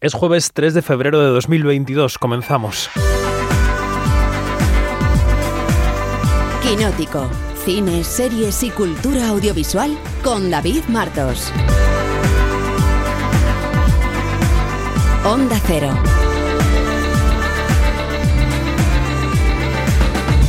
Es jueves 3 de febrero de 2022. Comenzamos. Quinótico. Cine, series y cultura audiovisual con David Martos. Onda Cero.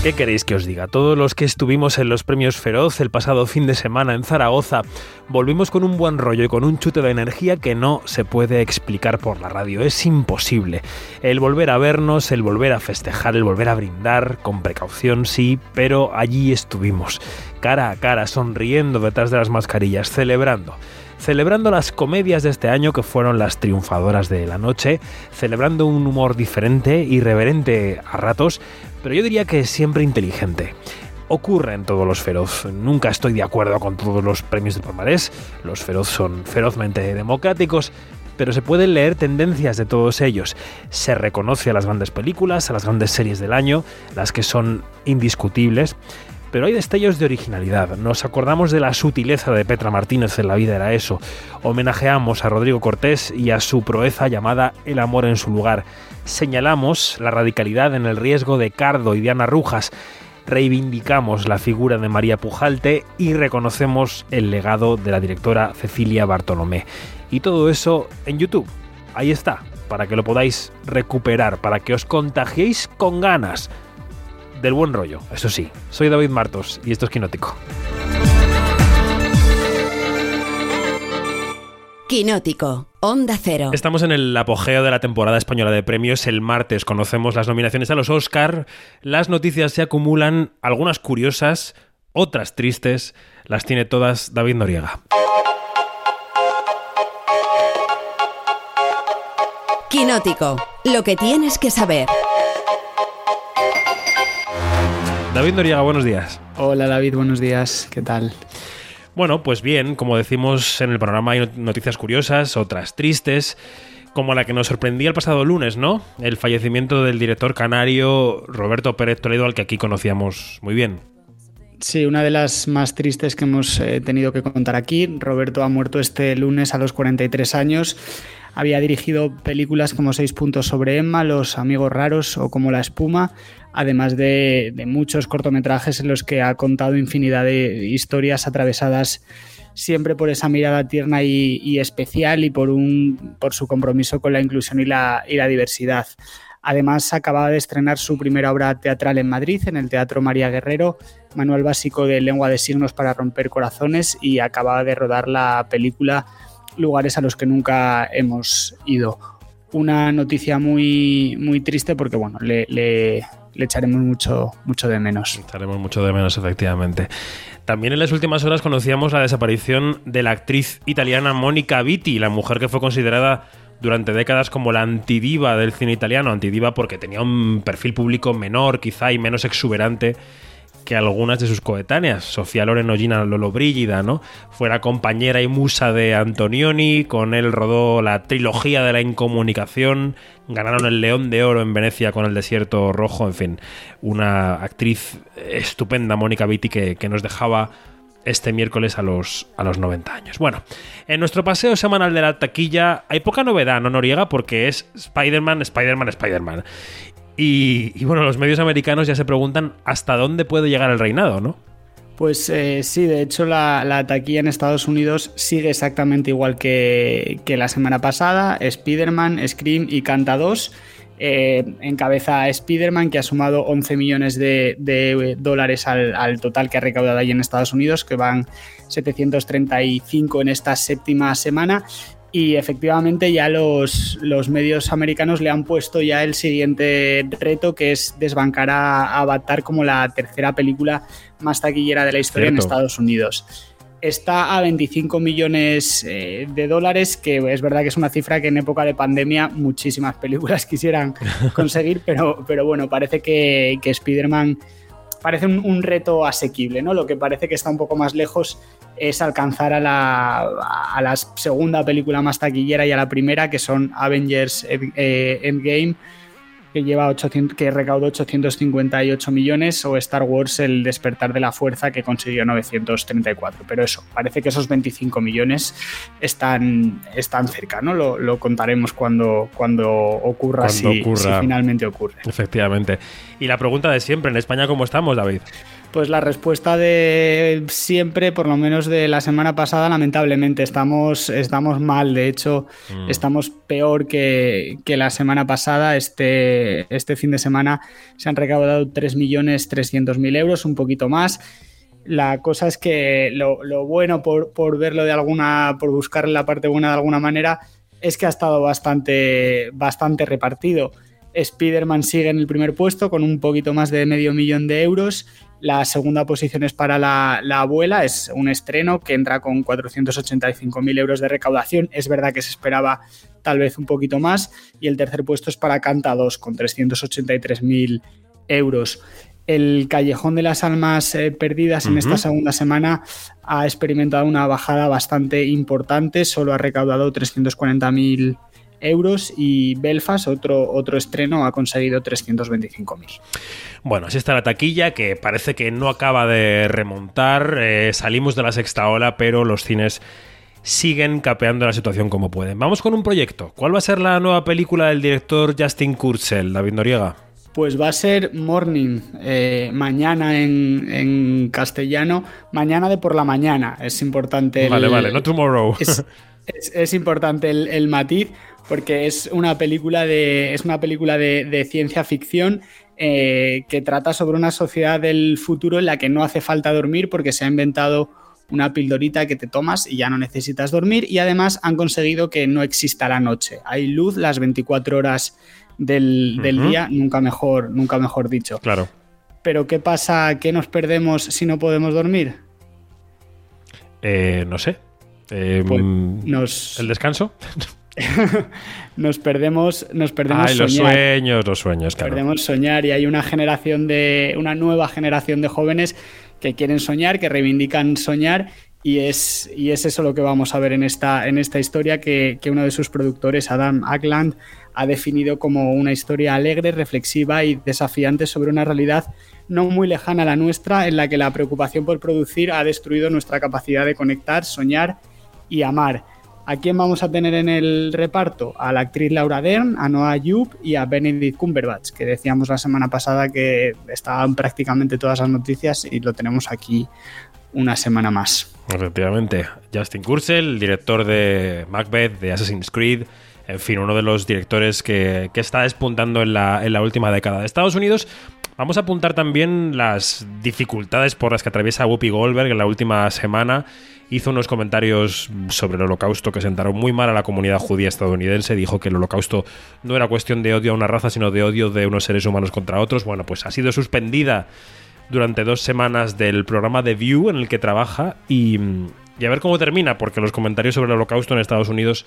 ¿Qué queréis que os diga? Todos los que estuvimos en los premios Feroz el pasado fin de semana en Zaragoza, volvimos con un buen rollo y con un chute de energía que no se puede explicar por la radio. Es imposible. El volver a vernos, el volver a festejar, el volver a brindar, con precaución sí, pero allí estuvimos, cara a cara, sonriendo detrás de las mascarillas, celebrando celebrando las comedias de este año que fueron las triunfadoras de la noche, celebrando un humor diferente, irreverente a ratos, pero yo diría que siempre inteligente ocurre en todos los feroz. Nunca estoy de acuerdo con todos los premios de palmarés. Los feroz son ferozmente democráticos, pero se pueden leer tendencias de todos ellos. Se reconoce a las grandes películas, a las grandes series del año, las que son indiscutibles. Pero hay destellos de originalidad. Nos acordamos de la sutileza de Petra Martínez en La vida era eso. Homenajeamos a Rodrigo Cortés y a su proeza llamada El amor en su lugar. Señalamos la radicalidad en el riesgo de Cardo y Diana Rujas. Reivindicamos la figura de María Pujalte y reconocemos el legado de la directora Cecilia Bartolomé. Y todo eso en YouTube. Ahí está, para que lo podáis recuperar, para que os contagiéis con ganas del buen rollo, eso sí. Soy David Martos y esto es Quinótico. Quinótico, Onda Cero. Estamos en el apogeo de la temporada española de premios. El martes conocemos las nominaciones a los Oscar. Las noticias se acumulan, algunas curiosas, otras tristes. Las tiene todas David Noriega. Quinótico, lo que tienes que saber. David Noriega, buenos días. Hola David, buenos días. ¿Qué tal? Bueno, pues bien, como decimos en el programa hay noticias curiosas, otras tristes, como la que nos sorprendía el pasado lunes, ¿no? El fallecimiento del director canario Roberto Pérez Toledo, al que aquí conocíamos muy bien. Sí, una de las más tristes que hemos eh, tenido que contar aquí. Roberto ha muerto este lunes a los 43 años. Había dirigido películas como Seis puntos sobre Emma, Los amigos raros o como La espuma, además de, muchos cortometrajes en los que ha contado infinidad de historias atravesadas siempre por esa mirada tierna y, especial y por, un, por su compromiso con la inclusión y la, y la diversidad. Además, acababa de estrenar su primera obra teatral en Madrid, en el Teatro María Guerrero, Manual Básico de Lengua de Signos para Romper Corazones, y acababa de rodar la película Lugares a los que nunca hemos ido. Una noticia muy, muy triste porque, bueno, le, le, echaremos mucho, mucho de menos. Echaremos mucho de menos, efectivamente. También en las últimas horas conocíamos la desaparición de la actriz italiana Mónica Vitti, la mujer que fue considerada durante décadas como la antidiva del cine italiano, antidiva porque tenía un perfil público menor quizá y menos exuberante que algunas de sus coetáneas. Sofía Loren Gina Lollobrigida, ¿no? Fuera compañera y musa de Antonioni, con él rodó la trilogía de la incomunicación, ganaron el León de Oro en Venecia con el Desierto Rojo, en fin, una actriz estupenda, Mónica Vitti, que, que nos dejaba este miércoles a los, a los 90 años. Bueno, en nuestro paseo semanal de la taquilla hay poca novedad, no Noriega, porque es Spider-Man, Spider-Man, Spider-Man. Y, bueno, los medios americanos ya se preguntan hasta dónde puede llegar el reinado, ¿no? Pues eh, sí, de hecho la, taquilla en Estados Unidos sigue exactamente igual que, la semana pasada. Spider-Man, Scream y Canta 2 eh, encabeza a Spider-Man, que ha sumado 11 millones de, dólares al, total que ha recaudado ahí en Estados Unidos, que van 735 en esta séptima semana. Y efectivamente ya los, los, medios americanos le han puesto ya el siguiente reto, que es desbancar a Avatar como la tercera película más taquillera de la historia en Estados Unidos. Está a 25 millones eh, de dólares, que es verdad que es una cifra que en época de pandemia muchísimas películas quisieran conseguir, pero, pero bueno, parece que, que Spider-Man parece un, reto asequible, ¿no? Lo que parece que está un poco más lejos es alcanzar a la, a la segunda película más taquillera y a la primera, que son Avengers eh, Endgame que, lleva 800, que recaudó 858 millones, o Star Wars El despertar de la fuerza, que consiguió 934. Pero eso, parece que esos 25 millones están, están cerca, ¿no? Lo, contaremos cuando, cuando ocurra, si, si finalmente ocurre. Efectivamente. Y la pregunta de siempre, ¿en España cómo estamos, David? Pues la respuesta de siempre, por lo menos de la semana pasada, lamentablemente estamos, estamos mal. De hecho, mm. estamos peor que, la semana pasada. Este, este fin de semana se han recaudado 3.300.000 euros, un poquito más. La cosa es que lo, bueno, por, por, verlo de alguna, por buscar la parte buena de alguna manera, es que ha estado bastante, bastante repartido. Spider-Man sigue en el primer puesto con un poquito más de medio millón de euros la segunda posición es para la, abuela, es un estreno que entra con 485.000 euros de recaudación. Es verdad que se esperaba tal vez un poquito más. Y el tercer puesto es para Canta 2 con 383.000 euros. El Callejón de las Almas eh, Perdidas en esta segunda semana ha experimentado una bajada bastante importante, solo ha recaudado 340.000 euros y Belfast, otro, otro estreno, ha conseguido 325.000. Bueno, así está la taquilla que parece que no acaba de remontar. Eh, salimos de la sexta ola, pero los cines siguen capeando la situación como pueden. Vamos con un proyecto. ¿Cuál va a ser la nueva película del director Justin Kurzel, David Noriega? Pues va a ser Morning, eh, mañana en, castellano, mañana de por la mañana. Es importante. vale, vale, no tomorrow. Es, importante el, matiz porque es una película de, es una película de, ciencia ficción eh, que trata sobre una sociedad del futuro en la que no hace falta dormir porque se ha inventado una pildorita que te tomas y ya no necesitas dormir y además han conseguido que no exista la noche. Hay luz las 24 horas del, día, nunca mejor, nunca mejor dicho. Claro. Pero ¿qué pasa? ¿Qué nos perdemos si no podemos dormir? Eh, no sé. Eh, pues nos... ¿El descanso? nos perdemos, nos perdemos Ay, los sueños, los sueños, claro. Perdemos soñar y hay una generación de, una nueva generación de jóvenes que quieren soñar, que reivindican soñar y es, y es eso lo que vamos a ver en esta, en esta historia que, que uno de sus productores, Adam Ackland, ha definido como una historia alegre, reflexiva y desafiante sobre una realidad no muy lejana a la nuestra, en la que la preocupación por producir ha destruido nuestra capacidad de conectar, soñar y amar. ¿A quién vamos a tener en el reparto? A la actriz Laura Dern, a Noah Jupe y a Benedict Cumberbatch, que decíamos la semana pasada que estaban prácticamente todas las noticias y lo tenemos aquí una semana más. Efectivamente, Justin Kurzel, director de Macbeth, de Assassin's Creed, en fin, uno de los directores que, está despuntando en la, en la última década de Estados Unidos. Vamos a apuntar también las dificultades por las que atraviesa Whoopi Goldberg en la última semana hizo unos comentarios sobre el holocausto que sentaron muy mal a la comunidad judía estadounidense. Dijo que el holocausto no era cuestión de odio a una raza, sino de odio de unos seres humanos contra otros. Bueno, pues ha sido suspendida durante dos semanas del programa The View en el que trabaja y, a ver cómo termina, porque los comentarios sobre el holocausto en Estados Unidos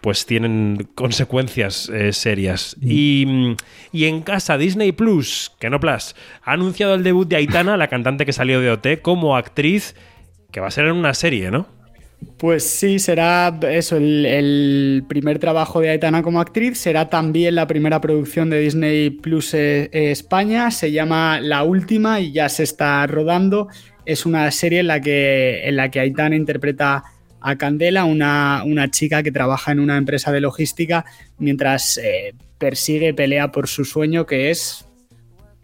pues tienen consecuencias eh, serias. Mm. Y, y, en casa, Disney Plus, que no Plus, ha anunciado el debut de Aitana, la cantante que salió de OT, como actriz que va a ser en una serie, ¿no? Pues sí, será eso, el, primer trabajo de Aitana como actriz, será también la primera producción de Disney Plus eh, eh, España, se llama La Última y ya se está rodando. Es una serie en la que, en la que Aitana interpreta a Candela, una, una chica que trabaja en una empresa de logística mientras eh, persigue, pelea por su sueño que es,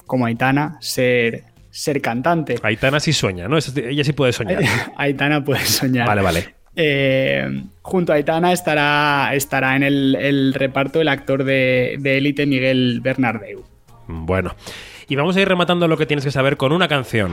como Aitana, ser ser cantante. Aitana sí sueña, ¿no? Ella sí puede soñar. Aitana puede soñar. Vale, vale. Eh, junto a Aitana estará, estará en el, reparto el actor de élite Miguel Bernardeu. Bueno, y vamos a ir rematando lo que tienes que saber con una canción.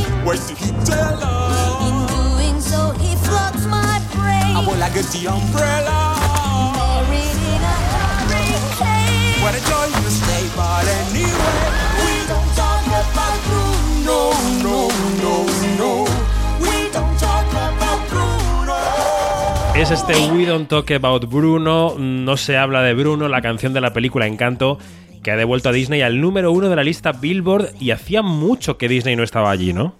we don't talk about Bruno, no, no, no. Es este We Don't Talk About Bruno, no se habla de Bruno, la canción de la película Encanto, que ha devuelto a Disney al número uno de la lista Billboard y hacía mucho que Disney no estaba allí, ¿no?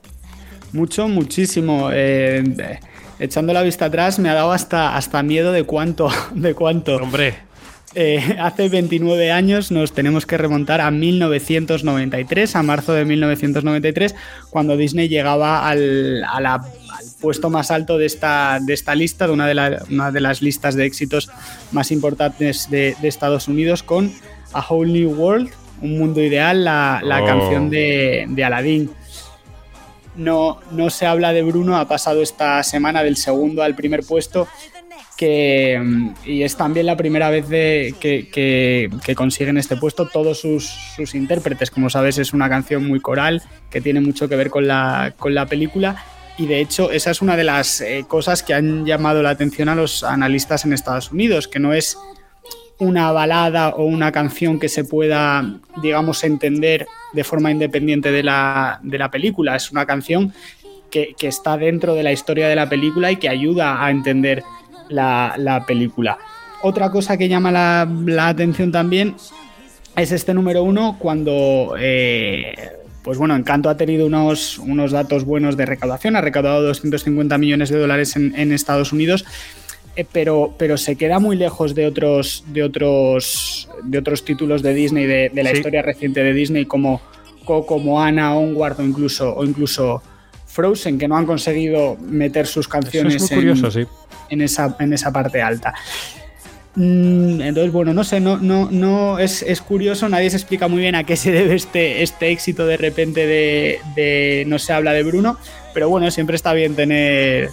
Mucho, muchísimo. Eh, echando la vista atrás me ha dado hasta, hasta miedo de cuánto, de cuánto. Hombre. Eh, hace 29 años nos tenemos que remontar a 1993, a marzo de 1993, cuando Disney llegaba al, puesto más alto de esta, de esta lista, de una de, una de las listas de éxitos más importantes de, Estados Unidos, con A Whole New World, Un Mundo Ideal, la, oh. canción de, de Aladdin. No, no se habla de Bruno, ha pasado esta semana del segundo al primer puesto que, y es también la primera vez de, que, consiguen este puesto todos sus, intérpretes. Como sabes, es una canción muy coral que tiene mucho que ver con la, con la película. Y de hecho, esa es una de las eh, cosas que han llamado la atención a los analistas en Estados Unidos, que no es una balada o una canción que se pueda, digamos, entender de forma independiente de la, de la película. Es una canción que, que, está dentro de la historia de la película y que ayuda a entender la, película. Otra cosa que llama la, atención también es este número uno cuando, eh, pues bueno, Encanto ha tenido unos, unos datos buenos de recaudación, ha recaudado 250 millones de dólares en, Estados Unidos, eh, pero, pero se queda muy lejos de otros, de otros, de otros títulos de Disney, de, la historia reciente de Disney como Coco, Onward o incluso, o incluso Frozen, que no han conseguido meter sus canciones es curioso, sí en esa, en esa parte alta. Mm, entonces, bueno, no sé, no, no, no es, curioso, nadie se explica muy bien a qué se debe este, este éxito de repente de, no se habla de Bruno, pero bueno, siempre está bien tener,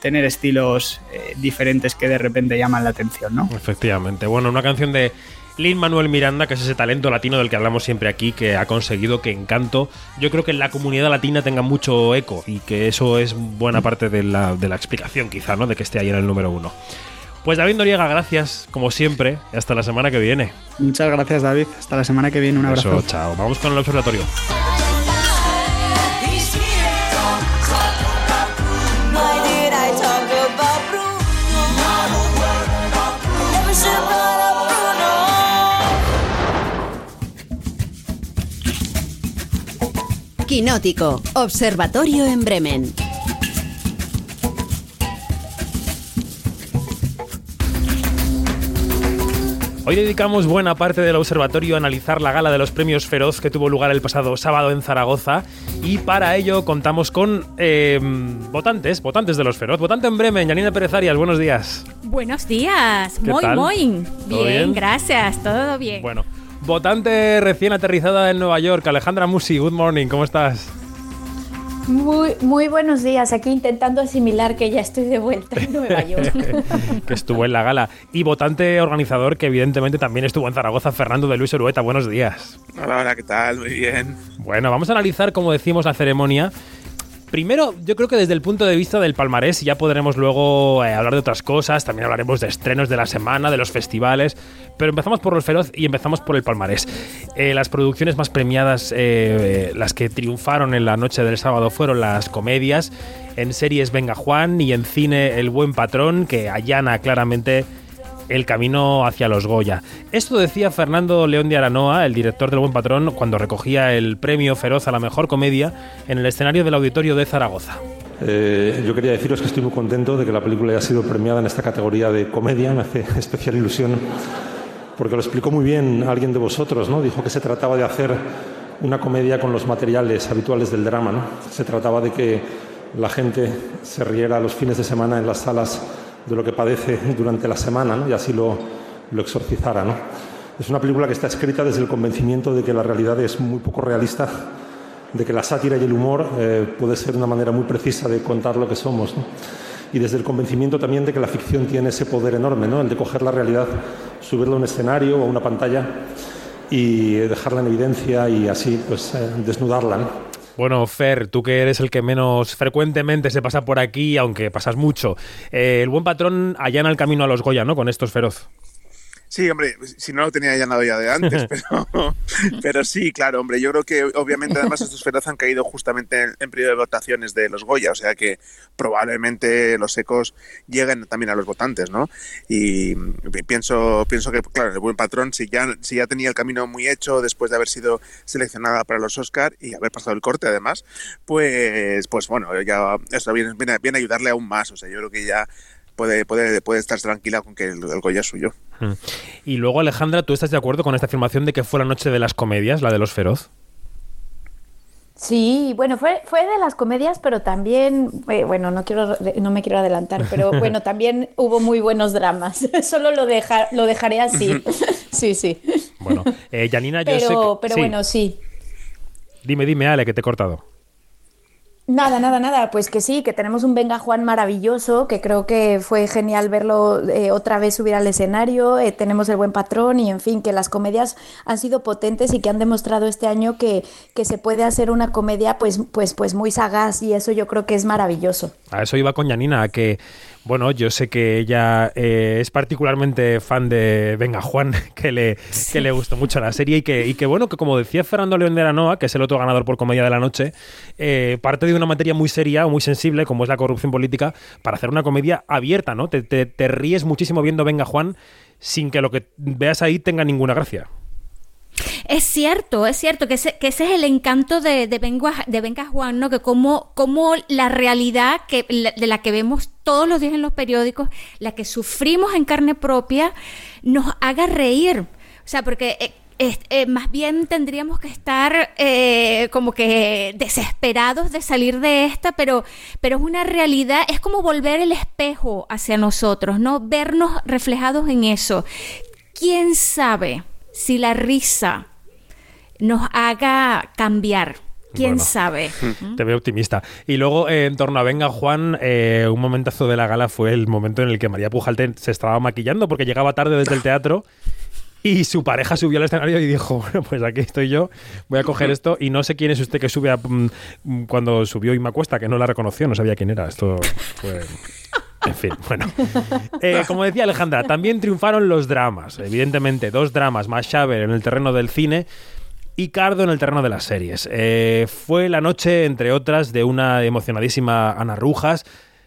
tener estilos eh, diferentes que de repente llaman la atención, ¿no? Efectivamente. Bueno, una canción de Lin Manuel Miranda, que es ese talento latino del que hablamos siempre aquí, que ha conseguido que Encanto, yo creo que en la comunidad latina tenga mucho eco y que eso es buena parte de la, de la explicación, quizá, ¿no? De que esté ahí en el número uno. Pues David Noriega, gracias, como siempre, hasta la semana que viene. Muchas gracias, David. Hasta la semana que viene. Un abrazo. chao. Vamos con el observatorio. Quinótico, Observatorio en Bremen. Hoy dedicamos buena parte del observatorio a analizar la gala de los premios Feroz que tuvo lugar el pasado sábado en Zaragoza y para ello contamos con eh, votantes, votantes de los Feroz. Votante en Bremen, Janina Pérez Arias, buenos días. Buenos días, muy, muy. Bien, gracias, todo bien. Bueno, Votante recién aterrizada en Nueva York, Alejandra Musi, good morning, ¿cómo estás? Muy, muy buenos días, aquí intentando asimilar que ya estoy de vuelta en Nueva York. que estuvo en la gala. Y votante organizador que evidentemente también estuvo en Zaragoza, Fernando de Luis Orueta, buenos días. Hola, hola, ¿qué tal? Muy bien. Bueno, vamos a analizar, como decimos, la ceremonia Primero, yo creo que desde el punto de vista del palmarés ya podremos luego eh, hablar de otras cosas, también hablaremos de estrenos de la semana, de los festivales, pero empezamos por los feroz y empezamos por el palmarés. Eh, las producciones más premiadas, eh, las que triunfaron en la noche del sábado fueron las comedias, en series Venga Juan y en cine El Buen Patrón, que allana claramente el camino hacia los Goya. Esto decía Fernando León de Aranoa, el director del Buen Patrón, cuando recogía el premio Feroz a la mejor comedia en el escenario del Auditorio de Zaragoza. Eh, yo quería deciros que estoy muy contento de que la película haya sido premiada en esta categoría de comedia. Me hace especial ilusión porque lo explicó muy bien alguien de vosotros. ¿no? Dijo que se trataba de hacer una comedia con los materiales habituales del drama. ¿no? Se trataba de que la gente se riera los fines de semana en las salas de lo que padece durante la semana y así lo, lo exorcizara. Es una película que está escrita desde el convencimiento de que la realidad es muy poco realista, de que la sátira y el humor eh, puede ser una manera muy precisa de contar lo que somos. Y desde el convencimiento también de que la ficción tiene ese poder enorme, ¿no? el de coger la realidad, subirla a un escenario o a una pantalla y dejarla en evidencia y así pues, eh, desnudarla. Bueno, Fer, tú que eres el que menos frecuentemente se pasa por aquí, aunque pasas mucho. Eh, el buen patrón allana el camino a los Goya, ¿no? Con estos feroz. Sí, hombre, si no lo tenía llenado ya de antes, pero, pero sí, claro, hombre, yo creo que obviamente además estos feroz han caído justamente en, periodo de votaciones de los Goya, o sea que probablemente los ecos lleguen también a los votantes, ¿no? Y pienso, pienso que, claro, el buen patrón, si ya, si ya tenía el camino muy hecho después de haber sido seleccionada para los Oscar y haber pasado el corte además, pues, pues bueno, ya eso viene, viene, viene a ayudarle aún más, o sea, yo creo que ya puede, puede, puede estar tranquila con que el, Goya es suyo. Y luego, Alejandra, ¿tú estás de acuerdo con esta afirmación de que fue la noche de las comedias, la de los feroz? Sí, bueno, fue, fue de las comedias, pero también, eh, bueno, no quiero, no me quiero adelantar, pero bueno, también hubo muy buenos dramas. Solo lo lo dejaré así. sí, sí. Bueno, eh, Janina, yo pero, sé que... Pero bueno, sí. Dime, dime, Ale, que te he cortado. Nada, nada, nada. Pues que sí, que tenemos un Venga Juan maravilloso, que creo que fue genial verlo eh, otra vez subir al escenario. Eh, tenemos el buen patrón y, en fin, que las comedias han sido potentes y que han demostrado este año que, que se puede hacer una comedia pues, pues, pues muy sagaz y eso yo creo que es maravilloso. A eso iba con Yanina, a que bueno, yo sé que ella eh, es particularmente fan de Venga Juan, que le, que le gustó mucho la serie y que, y que, bueno, que como decía Fernando León de la Noa, que es el otro ganador por Comedia de la Noche, eh, parte de una materia muy seria, muy sensible, como es la corrupción política, para hacer una comedia abierta, ¿no? Te, te ríes muchísimo viendo Venga Juan sin que lo que veas ahí tenga ninguna gracia. Es cierto, es cierto que ese, es el encanto de, de, Venga, Juan, ¿no? Que como, como la realidad que, de la que vemos todos los días en los periódicos, la que sufrimos en carne propia, nos haga reír. O sea, porque eh, eh, más bien tendríamos que estar eh, como que desesperados de salir de esta, pero, pero es una realidad, es como volver el espejo hacia nosotros, ¿no? Vernos reflejados en eso. ¿Quién sabe? si la risa nos haga cambiar. ¿Quién sabe? Te veo optimista. Y luego, eh, en torno a Venga Juan, eh, un momentazo de la gala fue el momento en el que María Pujalte se estaba maquillando porque llegaba tarde desde el teatro y su pareja subió al escenario y dijo, bueno, pues aquí estoy yo, voy a coger esto y no sé quién es usted que sube a, mm, cuando subió y me acuesta, que no la reconoció, no sabía quién era. Esto fue... En fin, bueno. Eh, como decía Alejandra, también triunfaron los dramas. Evidentemente, dos dramas, más Xaver en el terreno del cine y Cardo en el terreno de las series. Eh, fue la noche, entre otras, de una emocionadísima Ana Rujas,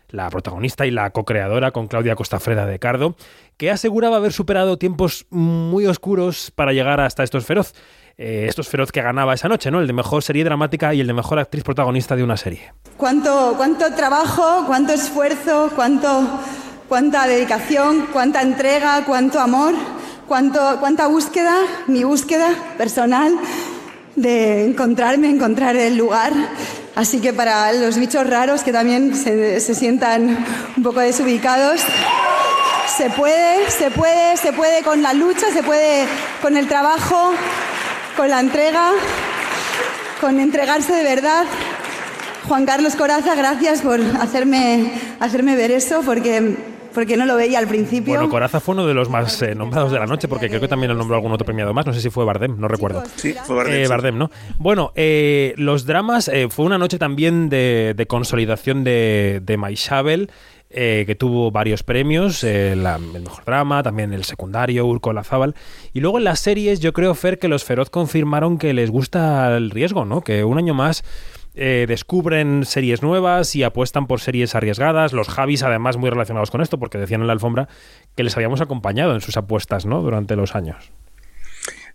la protagonista y la co-creadora con Claudia Costafreda de Cardo, que aseguraba haber superado tiempos muy oscuros para llegar hasta estos feroz. Eh, estos feroz que ganaba esa noche, ¿no? El de mejor serie dramática y el de mejor actriz protagonista de una serie. Cuánto, cuánto trabajo, cuánto esfuerzo, cuánto, cuánta dedicación, cuánta entrega, cuánto amor, cuánto, cuánta búsqueda, mi búsqueda personal de encontrarme, encontrar el lugar. Así que para los bichos raros que también se, se sientan un poco desubicados, se puede, se puede, se puede con la lucha, se puede con el trabajo, con la entrega, con entregarse de verdad. Juan Carlos Coraza, gracias por hacerme, hacerme ver eso, porque porque no lo veía al principio. Bueno, Coraza fue uno de los más eh, nombrados de la noche, porque creo que también lo nombró algún otro premiado más. No sé si fue Bardem, no recuerdo. Sí, fue Bardem. Eh, Bardem, ¿no? Bueno, eh, los dramas, fue una noche también de, consolidación de, de Maishabel. Eh, que tuvo varios premios, eh, el mejor drama, también el secundario, Urco Lazábal. Y luego en las series, yo creo, Fer, que los Feroz confirmaron que les gusta el riesgo, ¿no? Que un año más eh, descubren series nuevas y apuestan por series arriesgadas. Los Javis, además, muy relacionados con esto, porque decían en la alfombra que les habíamos acompañado en sus apuestas, ¿no? Durante los años.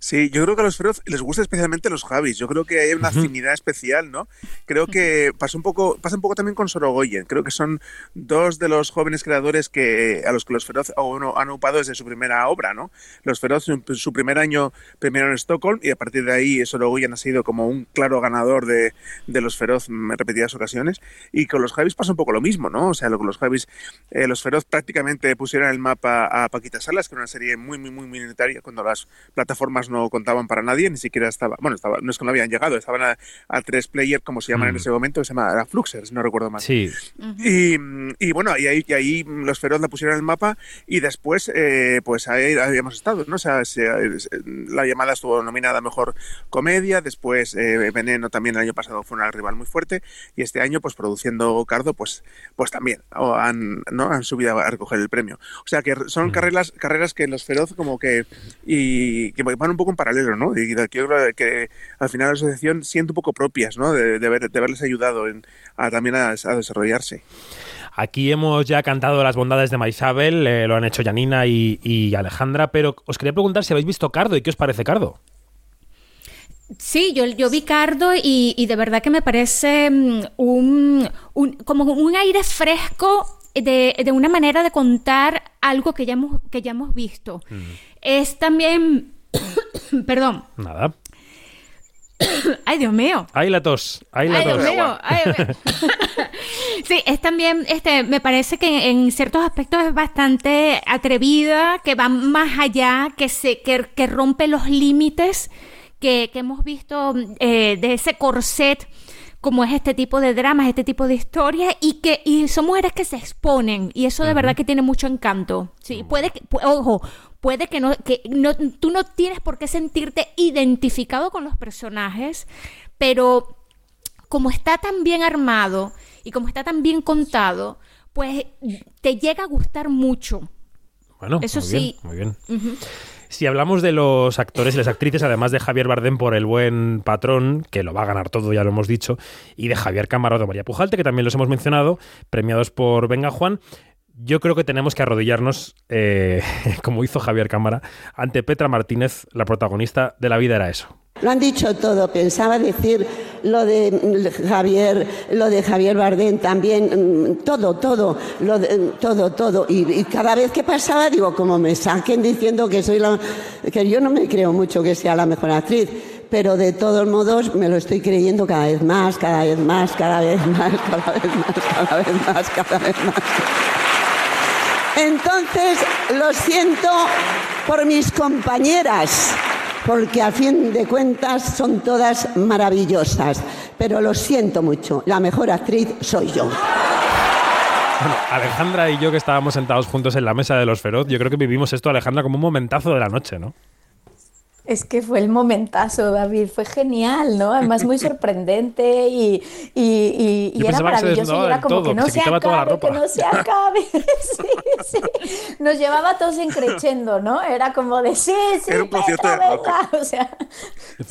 Sí, yo creo que a los feroz les gusta especialmente los Javis. Yo creo que hay una afinidad especial, ¿no? Creo que pasa un poco, pasa un poco también con Sorogoyen. Creo que son dos de los jóvenes creadores que a los que los feroz han ocupado desde su primera obra, ¿no? Los feroz su primer año primero en Stockholm y a partir de ahí Sorogoyen ha sido como un claro ganador de, de los feroz en repetidas ocasiones. Y con los Javis pasa un poco lo mismo, ¿no? O sea, lo, los Javis, eh, los feroz prácticamente pusieron el mapa a Paquita Salas, que era una serie muy, muy, muy minoritaria cuando las plataformas no no contaban para nadie, ni siquiera estaba, bueno, estaba, no es que no habían llegado, estaban a, tres player, como se llaman en mm. ese momento, se llama Fluxers, no recuerdo mal. Sí. y, y, bueno, y ahí, y ahí los Feroz la pusieron en el mapa y después, eh, pues ahí habíamos estado, ¿no? O sea, la llamada estuvo nominada Mejor Comedia, después eh, Veneno también el año pasado fue una rival muy fuerte y este año, pues produciendo Cardo, pues, pues también han, ¿no? han subido a recoger el premio. O sea, que son carreras, carreras que los Feroz como que, y, que van un poco en paralelo, ¿no? Y yo creo que al final la asociación siente un poco propias, ¿no? De, de, haberles ayudado en, a, también a, desarrollarse. Aquí hemos ya cantado las bondades de Maisabel, eh, lo han hecho Janina y, Alejandra, pero os quería preguntar si habéis visto Cardo y qué os parece Cardo. Sí, yo, yo vi Cardo y, de verdad que me parece mm, un, como un aire fresco de, de, una manera de contar algo que ya hemos, que ya hemos visto. Mm. Es también, perdón. Nada. Ay, Dios mío. Ay, la tos. Ay, la tos. Dios mío. sí, es también, este, me parece que en ciertos aspectos es bastante atrevida, que va más allá, que se, que, que rompe los límites que, que hemos visto eh, de ese corset como es este tipo de dramas, este tipo de historias y que y son mujeres que se exponen y eso de verdad que tiene mucho encanto. Sí, puede que, ojo, puede que no que no tú no tienes por qué sentirte identificado con los personajes, pero como está tan bien armado y como está tan bien contado, pues te llega a gustar mucho. Bueno, eso sí. muy bien. Si hablamos de los actores y las actrices, además de Javier Bardem por El Buen Patrón, que lo va a ganar todo, ya lo hemos dicho, y de Javier Camarado María Pujalte, que también los hemos mencionado, premiados por Venga Juan, yo creo que tenemos que arrodillarnos, eh, como hizo Javier Cámara, ante Petra Martínez, la protagonista de La vida era eso. Lo han dicho todo. Pensaba decir lo de Javier, lo de Javier Bardem también, mm, todo, todo, lo todo, todo. Y, cada vez que pasaba, digo, como me saquen diciendo que soy la, que yo no me creo mucho que sea la mejor actriz, pero de todos modos me lo estoy creyendo cada vez más, cada vez más, cada vez más, cada vez más, cada vez más, cada vez más. Entonces, lo siento por mis compañeras porque a fin de cuentas son todas maravillosas. Pero lo siento mucho, la mejor actriz soy yo. Alejandra y yo que estábamos sentados juntos en la mesa de los feroz, yo creo que vivimos esto, Alejandra, como un momentazo de la noche, ¿no? Es que fue el momentazo, David, fue genial, ¿no? Además muy sorprendente y, y, y, era maravilloso y era como que no se, acabe, que no se acabe. sí, sí. Nos llevaba todos encrechendo, ¿no? Era como de sí, sí, era un concierto de rock. O sea,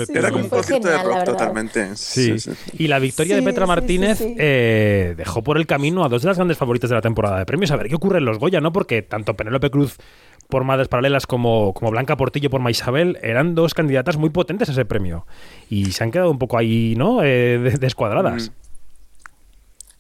era como un concierto de rock totalmente. Sí. Y la victoria de Petra Martínez eh, dejó por el camino a dos de las grandes favoritas de la temporada de premios. A ver qué ocurre en los Goya, ¿no? Porque tanto Penélope Cruz por Madres Paralelas como, como Blanca Portillo por Maisabel eran dos candidatas muy potentes a ese premio. Y se han quedado un poco ahí, ¿no? Eh, descuadradas. Mm.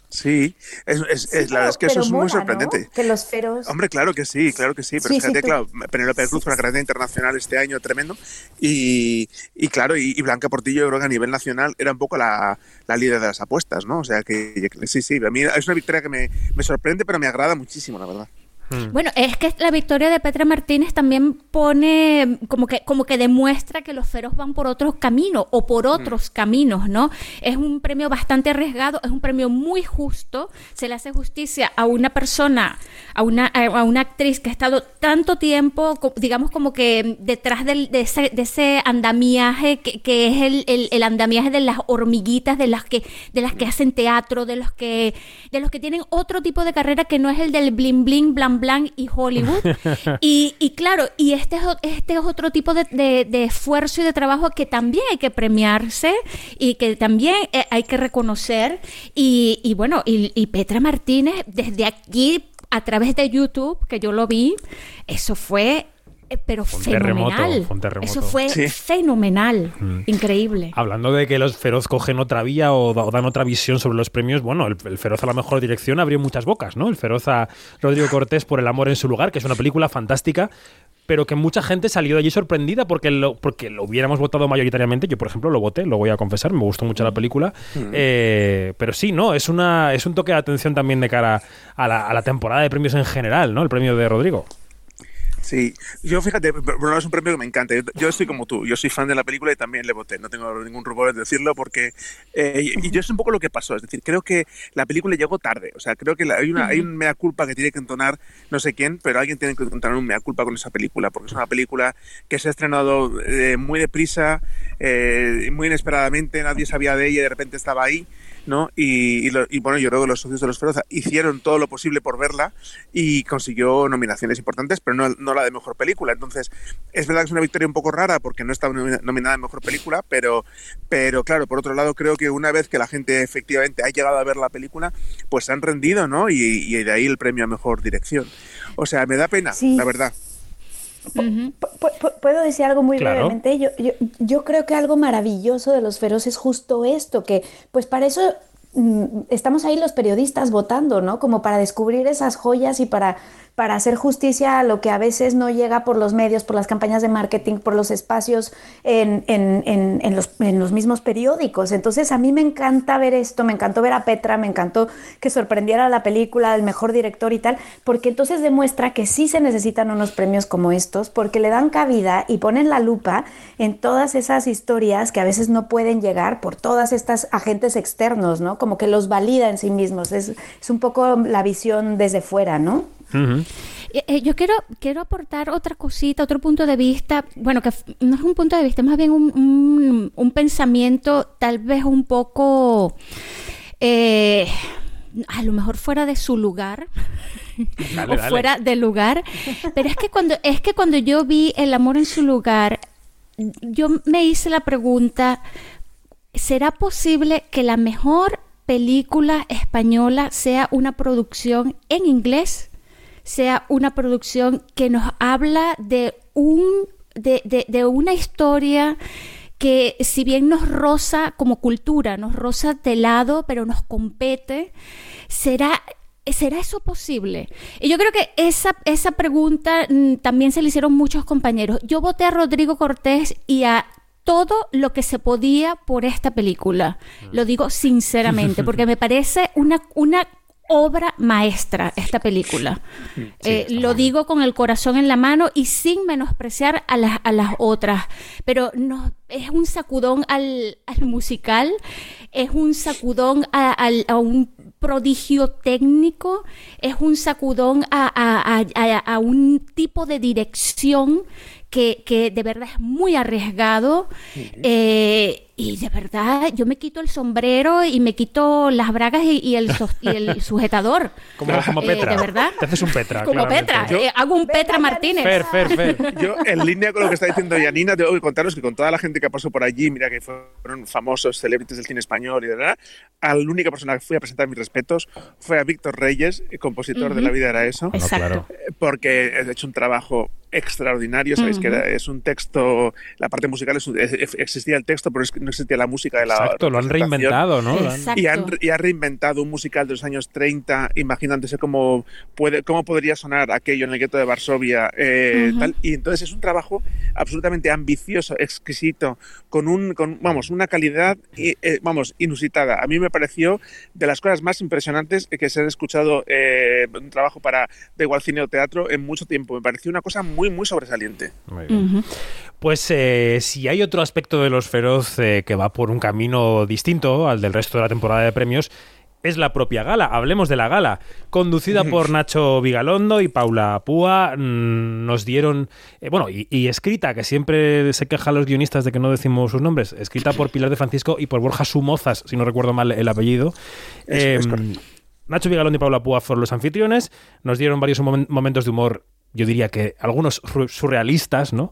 Sí, es, es, la verdad es que eso es muy sorprendente. Que los feros. Hombre, claro que sí, claro que sí. Pero fíjate, claro, Penélope Cruz fue una carrera internacional este año tremendo. Y, y claro, y, Blanca Portillo, yo creo que a nivel nacional era un poco la, la, líder de las apuestas, ¿no? O sea que sí, sí, a mí es una victoria que me, me sorprende, pero me agrada muchísimo, la verdad. Mm. Bueno, es que la victoria de Petra Martínez también pone, como que, como que demuestra que los feros van por otros caminos o por mm. otros caminos, ¿no? Es un premio bastante arriesgado, es un premio muy justo, se le hace justicia a una persona, a una, a una actriz que ha estado tanto tiempo, digamos como que detrás del, de, ese, de ese andamiaje que, que es el, el, el, andamiaje de las hormiguitas, de las que, de las que hacen teatro, de los que, de los que tienen otro tipo de carrera que no es el del bling bling, blan Blanc y Hollywood. y, claro, y este es, este es otro tipo de, esfuerzo y de trabajo que también hay que premiarse y que también eh, hay que reconocer. Y, bueno, y, Petra Martínez, desde aquí a través de YouTube, que yo lo vi, eso fue eh, pero fenomenal. Eso fue fenomenal, mm. increíble. Hablando de que los Feroz cogen otra vía o, dan otra visión sobre los premios, bueno, el, Feroz a la mejor dirección abrió muchas bocas, ¿no? El Feroz a Rodrigo Cortés por El amor en su lugar, que es una película fantástica, pero que mucha gente salió de allí sorprendida porque lo, porque lo hubiéramos votado mayoritariamente. Yo, por ejemplo, lo voté, lo voy a confesar, me gustó mucho la película. Mm. Eh, pero sí, ¿no? Es, una, es un toque de atención también de cara a la, a la temporada de premios en general, ¿no? El premio de Rodrigo. Sí, yo fíjate, Bruno es un premio que me encanta. Yo, estoy como tú, yo soy fan de la película y también le voté, no tengo ningún rubor en decirlo porque... Eh, y, yo es un poco lo que pasó, es decir, creo que la película llegó tarde, o sea, creo que hay, una, hay un mea culpa que tiene que entonar no sé quién, pero alguien tiene que entonar un mea culpa con esa película, porque es una película que se ha estrenado eh, muy deprisa, eh, muy inesperadamente, nadie sabía de ella y de repente estaba ahí. ¿No? Y, bueno, yo creo que los socios de los Feroza hicieron todo lo posible por verla y consiguió nominaciones importantes, pero no, no, la de mejor película. Entonces, es verdad que es una victoria un poco rara porque no está nominada en mejor película, pero, pero claro, por otro lado, creo que una vez que la gente efectivamente ha llegado a ver la película, pues se han rendido, ¿no? Y, de ahí el premio a mejor dirección. O sea, me da pena, la verdad. ¿Puedo decir algo muy brevemente? Yo, yo, yo, creo que algo maravilloso de los feroces es justo esto, que pues para eso mm, estamos ahí los periodistas votando, ¿no? Como para descubrir esas joyas y para para hacer justicia a lo que a veces no llega por los medios, por las campañas de marketing, por los espacios en, los, mismos periódicos. Entonces a mí me encanta ver esto, me encantó ver a Petra, me encantó que sorprendiera la película, el mejor director y tal, porque entonces demuestra que sí se necesitan unos premios como estos, porque le dan cabida y ponen la lupa en todas esas historias que a veces no pueden llegar por todas estas agentes externos, ¿no? Como que los valida en sí mismos. Es, es un poco la visión desde fuera, ¿no? Eh, eh, yo quiero, quiero aportar otra cosita, otro punto de vista, bueno, que no es un punto de vista, más bien un, un, pensamiento tal vez un poco, eh, a lo mejor fuera de su lugar. o fuera del lugar, pero es que cuando es que cuando yo vi el amor en su lugar, yo me hice la pregunta, ¿será posible que la mejor película española sea una producción en inglés? Sea una producción que nos habla de un de, una historia que si bien nos roza como cultura, nos roza de lado, pero nos compete, será ¿Será eso posible? Y yo creo que esa, esa pregunta mm, también se le hicieron muchos compañeros. Yo voté a Rodrigo Cortés y a todo lo que se podía por esta película. Lo digo sinceramente, porque me parece una, una obra maestra esta película. Eh, lo digo con el corazón en la mano y sin menospreciar a las, a las otras, pero no, es un sacudón al, musical, es un sacudón a, un prodigio técnico, es un sacudón a, un tipo de dirección que, que, de verdad es muy arriesgado. Y de verdad, yo me quito el sombrero y me quito las bragas y, el, el, sujetador. Como, como eh, Petra. ¿De verdad? Te haces un Petra. Como Petra. Eh, hago un Petra Martínez. Fer, Fer, Fer. Yo, en línea con lo que está diciendo Yanina, tengo que contaros que con toda la gente que pasó por allí, mira que fueron famosos celebrities del cine español y de verdad, a la única persona que fui a presentar mis respetos fue a Víctor Reyes, compositor de La vida era eso. Exacto. Porque he hecho un trabajo extraordinario, sabéis que es un texto, la parte musical existía el texto, pero es, no existía la música de la Exacto, lo han reinventado, ¿no? Y, han, y ha reinventado un musical de los años 30, imaginándose cómo, puede, cómo podría sonar aquello en el gueto de Varsovia. Eh, tal. Y entonces es un trabajo absolutamente ambicioso, exquisito, con, un, con vamos, una calidad eh, vamos, inusitada. A mí me pareció de las cosas más impresionantes que se han escuchado eh, un trabajo para de igual cine o teatro en mucho tiempo. Me pareció una cosa muy, muy sobresaliente. Pues eh, si hay otro aspecto de Los Feroz eh, que va por un camino distinto al del resto de la temporada de premios, es la propia gala. Hablemos de la gala. Conducida por Nacho Vigalondo y Paula Púa, mm, nos dieron. Eh, bueno, y, escrita, que siempre se quejan los guionistas de que no decimos sus nombres. Escrita por Pilar de Francisco y por Borja Sumozas, si no recuerdo mal el apellido. Em, Nacho Vigalondo y Paula Púa fueron los anfitriones. Nos dieron varios momentos de humor, yo diría que algunos surrealistas, ¿no?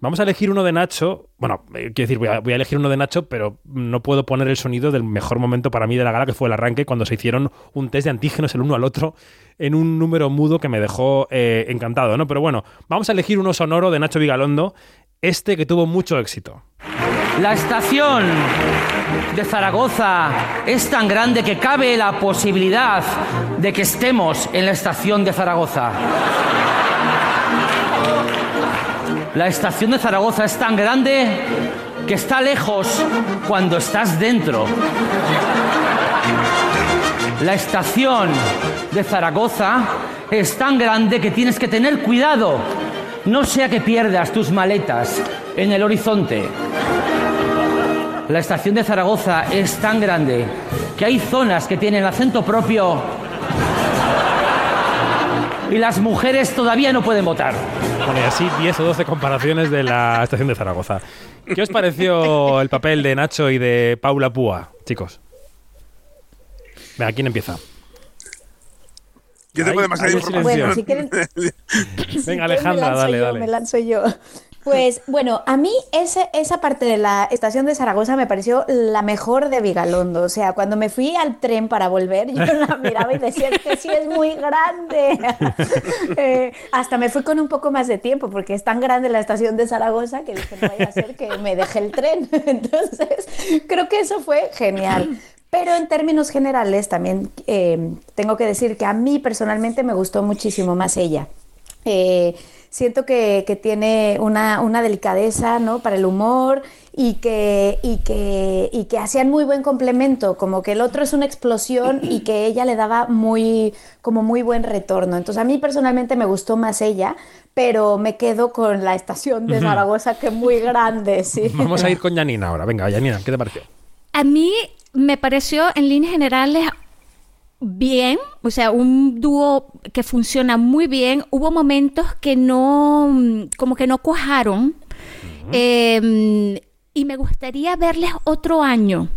Vamos a elegir uno de Nacho. Bueno, eh, quiero decir, voy a, elegir uno de Nacho, pero no puedo poner el sonido del mejor momento para mí de la gala, que fue el arranque, cuando se hicieron un test de antígenos el uno al otro en un número mudo que me dejó eh, encantado, ¿no? Pero bueno, vamos a elegir uno sonoro de Nacho Vigalondo, este que tuvo mucho éxito. La estación de Zaragoza es tan grande que cabe la posibilidad de que estemos en la estación de Zaragoza. La estación de Zaragoza es tan grande que está lejos cuando estás dentro. La estación de Zaragoza es tan grande que tienes que tener cuidado no sea que pierdas tus maletas en el horizonte. La estación de Zaragoza es tan grande que hay zonas que tienen acento propio y las mujeres todavía no pueden votar. Bueno, y así 10 o 12 comparaciones de la estación de Zaragoza. ¿Qué os pareció el papel de Nacho y de Paula Púa, chicos? Venga, ¿quién empieza? Yo tengo demasiada información. Bueno, si quieren, Venga, me Alejandra, lanzo dale, yo, dale. Me lanzo yo. Pues bueno, a mí ese, esa parte de la estación de Zaragoza me pareció la mejor de Vigalondo. O sea, cuando me fui al tren para volver, yo la miraba y decía "Es que sí es muy grande. Eh, hasta me fui con un poco más de tiempo porque es tan grande la estación de Zaragoza que dije, no vaya a ser que me deje el tren. Entonces, creo que eso fue genial. Pero en términos generales también eh, tengo que decir que a mí personalmente me gustó muchísimo más ella. Eh, siento que, que tiene una, una delicadeza ¿no? para el humor y que, y, que, y que hacían muy buen complemento, como que el otro es una explosión y que ella le daba muy, como muy buen retorno. Entonces a mí personalmente me gustó más ella, pero me quedo con la estación de. Zaragoza que es muy grande, sí. Vamos a ir con Janina ahora. Venga, Janina, ¿qué te pareció? A mí me pareció en líneas generales bien, o sea, un dúo que funciona muy bien. Hubo momentos que no, mm, como que no cuajaron. Eh, y me gustaría verles otro año.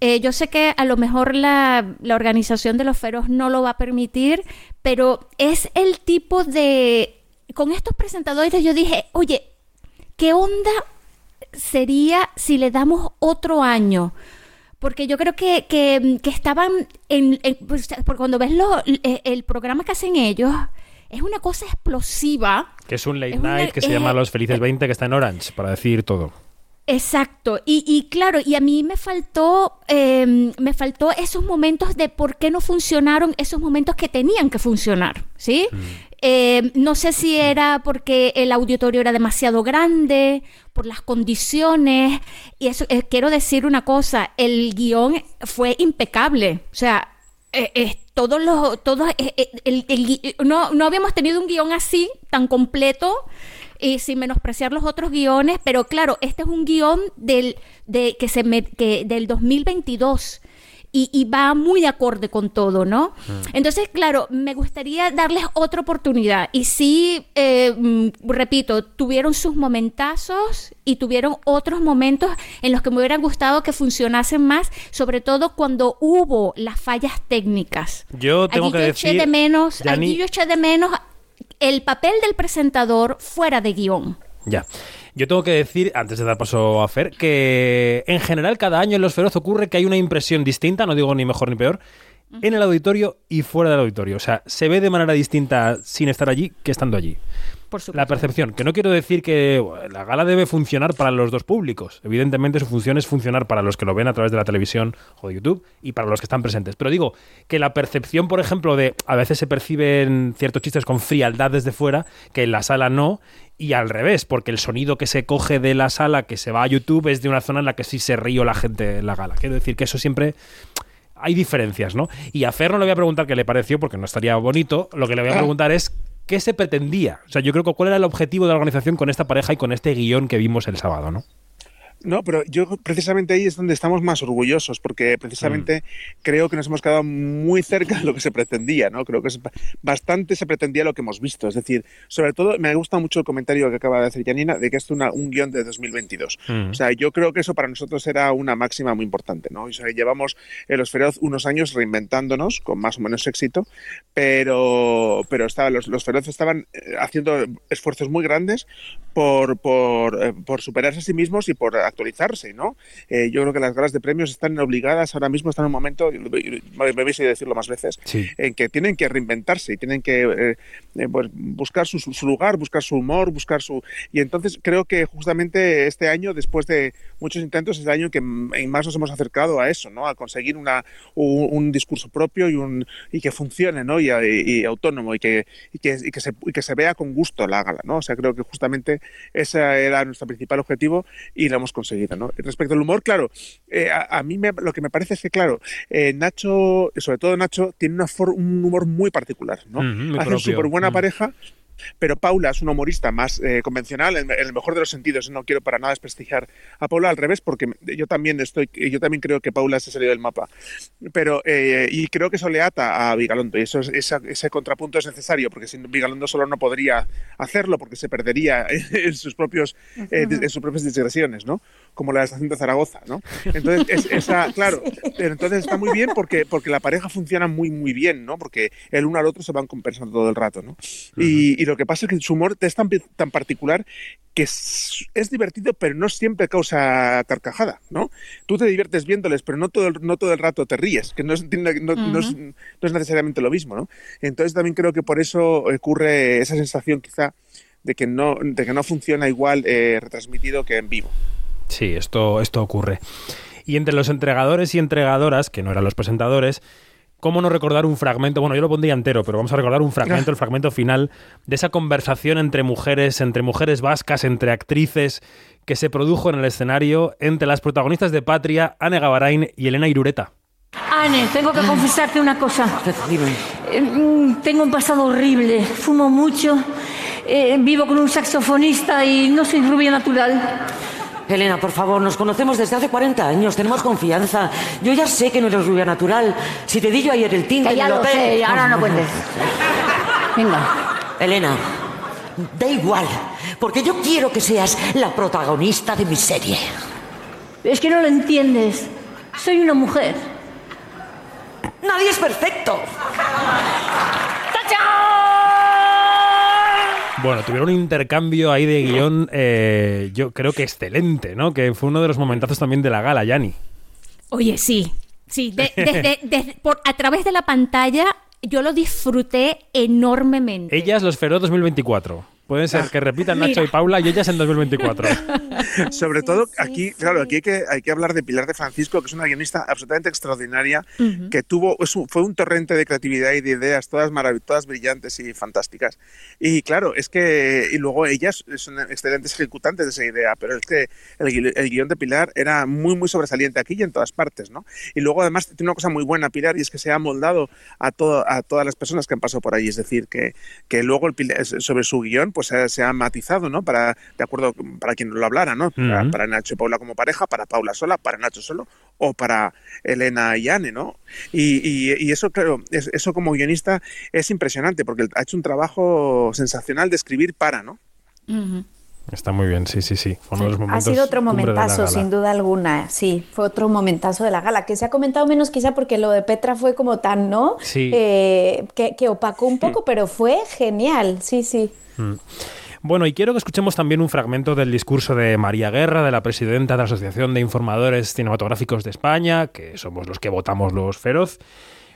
Eh, yo sé que a lo mejor la, la organización de los feros no lo va a permitir, pero es el tipo de... Con estos presentadores yo dije, oye, ¿qué onda sería si le damos otro año? Porque yo creo que, que- que estaban en, en- pues, porque cuando ves lo- el, el programa que hacen ellos, es una cosa explosiva. Que es un late Es una- night que se eh, llama Los Felices 20, que está en Orange, para decir todo. Exacto, y, y claro, y a mí me faltó, eh, me faltó esos momentos de por qué no funcionaron esos momentos que tenían que funcionar, ¿sí? Eh, no sé si era porque el auditorio era demasiado grande, por las condiciones, y eso, eh, quiero decir una cosa, el guion fue impecable, o sea, eh, todos los, todos, eh, eh, el- el no, no habíamos tenido un guion así, tan completo, y sin menospreciar los otros guiones, pero claro, este es un guion del, de, que se me- que, del 2022 y, y va muy de acorde con todo, ¿no? Entonces, claro, me gustaría darles otra oportunidad. Y sí, eh, mm, repito, tuvieron sus momentazos y tuvieron otros momentos en los que me hubieran gustado que funcionasen más, sobre todo cuando hubo las fallas técnicas. Yo tengo Allí que yo decir, eché de menos, allí yo eché de menos el papel del presentador fuera de guion. Ya. Yo tengo que decir, antes de dar paso a Fer, que en general cada año en Los Feroz ocurre que hay una impresión distinta, no digo ni mejor ni peor, en el auditorio y fuera del auditorio. O sea, se ve de manera distinta sin estar allí que estando allí. Por La percepción, que no quiero decir que bueno, la gala debe funcionar para los dos públicos. Evidentemente su función es funcionar para los que lo ven a través de la televisión o de YouTube y para los que están presentes. Pero digo que la percepción, por ejemplo, de a veces se perciben ciertos chistes con frialdad desde fuera, que en la sala no, y al revés, porque el sonido que se coge de la sala que se va a YouTube es de una zona en la que sí se ríe la gente en la gala. Quiero decir que eso siempre hay diferencias, ¿no? Y a Fer no le voy a preguntar qué le pareció, porque no estaría bonito. Lo que le voy a preguntar es qué se pretendía. O sea, yo creo que cuál era el objetivo de la organización con esta pareja y con este guion que vimos el sábado, ¿no? No, pero yo precisamente ahí es donde estamos más orgullosos, porque precisamente creo que nos hemos quedado muy cerca de lo que se pretendía, ¿no? Creo que es bastante se pretendía lo que hemos visto. Es decir, sobre todo me gusta mucho el comentario que acaba de hacer Janina de que esto es una- un guion de 2022. Mm. O sea, yo creo que eso para nosotros era una máxima muy importante, ¿no? O sea, llevamos en los Feroz unos años reinventándonos con más o menos éxito, pero, pero estaba, los, los Feroz estaban eh, haciendo esfuerzos muy grandes por, por, eh, por superarse a sí mismos y por actualizarse, ¿no? Eh, yo creo que las galas de premios están obligadas ahora mismo, están en un momento, me me habéis oído decirlo más veces, Sí. en que tienen que reinventarse y tienen que eh, eh, pues, buscar su, su lugar, buscar su humor, buscar su... Y entonces creo que justamente este año, después de muchos intentos, es el año que más nos hemos acercado a eso, ¿no? A conseguir una, un, un discurso propio y, un, y que funcione, ¿no? Y, y- y autónomo y que, y, que, y que se, y que se vea con gusto la gala, ¿no? O sea, creo que justamente ese era nuestro principal objetivo y lo hemos conseguido, ¿no? Respecto al humor, claro, eh, a, a mí me- lo que me parece es que, claro, eh, Nacho, sobre todo Nacho, tiene una for- un humor muy particular, ¿no? Muy propio. súper buena Mm. pareja pero Paula es una humorista más eh, convencional, en, el mejor de los sentidos. No quiero para nada desprestigiar a Paula, al revés, porque yo también estoy, yo también creo que Paula se salido del mapa. Pero, eh, y creo que eso le ata a Vigalondo, y eso, ese contrapunto es necesario, porque sin Vigalondo solo no podría hacerlo, porque se perdería en sus, propios, eh, en sus propias digresiones, ¿no? como la estación de Zaragoza, ¿no? Entonces, esa, claro, pero entonces está muy bien porque, porque la pareja funciona muy, muy bien, ¿no? Porque el uno al otro se van compensando todo el rato, ¿no? y, lo que pasa es que su humor es tan, tan particular que es, divertido, pero no siempre causa carcajada, ¿no? Tú te diviertes viéndoles, pero no todo el, no todo el rato te ríes, que no es, no, es, necesariamente lo mismo, ¿no? Entonces también creo que por eso ocurre esa sensación quizá de que no, de que no funciona igual eh, retransmitido que en vivo. Sí, esto, esto ocurre. Y entre los entregadores y entregadoras, que no eran los presentadores, ¿cómo no recordar un fragmento? Bueno, yo lo pondría entero, pero vamos a recordar un fragmento, el fragmento final de esa conversación entre mujeres, entre mujeres vascas, entre actrices, que se produjo en el escenario entre las protagonistas de Patria, Anne Gavarain y Elena Irureta. Anne, tengo que confesarte una cosa. Eh, mm, tengo un pasado horrible, fumo mucho, eh, vivo con un saxofonista y no soy rubia natural. Elena, por favor, nos conocemos desde hace 40 años, tenemos confianza. Yo ya sé que no eres rubia natural. Si te di yo ayer el tinte que ya lo sé, ahora no cuentes. Venga. Elena, da igual, porque yo quiero que seas la protagonista de mi serie. Es que no lo entiendes. Soy una mujer. Nadie es perfecto. Bueno, tuvieron un intercambio ahí de guion, eh, yo creo que excelente, ¿no? Que fue uno de los momentazos también de la gala, Yanni. Oye, sí, sí, desde, por, a través de la pantalla yo lo disfruté enormemente. Ellas, los Feroz 2024. Puede ser que repitan Nacho y Paula y ellas en 2024. Sobre todo aquí, claro, aquí hay que, hay que hablar de Pilar de Francisco, que es una guionista absolutamente extraordinaria, que tuvo, fue un torrente de creatividad y de ideas, todas maravillosas, brillantes y fantásticas. Y claro, es que, y luego ellas son excelentes ejecutantes de esa idea, pero es que el, el guion de Pilar era muy, muy sobresaliente aquí y en todas partes, ¿no? Y luego además tiene una cosa muy buena Pilar y es que se ha moldado a, todo, a todas las personas que han pasado por ahí, es decir, que, que luego el, sobre su guion, pues se, ha matizado, ¿no? Para, de acuerdo, para quien lo hablara, ¿no? Para, Nacho y Paula como pareja, para Paula sola, para Nacho solo, o para Elena y Anne, ¿no? Y, eso, claro, eso como guionista es impresionante, porque ha hecho un trabajo sensacional de escribir para, ¿no? Está muy bien, sí, sí, sí. ha sido otro momentazo, sin duda alguna. Sí, fue otro momentazo de la gala, que se ha comentado menos quizá porque lo de Petra fue como tan, ¿no? Sí. Eh, que, que, opacó un poco, pero fue genial, sí, sí. Mm. Bueno, y quiero que escuchemos también un fragmento del discurso de María Guerra, de la presidenta de la Asociación de Informadores Cinematográficos de España, que somos los que votamos los feroz,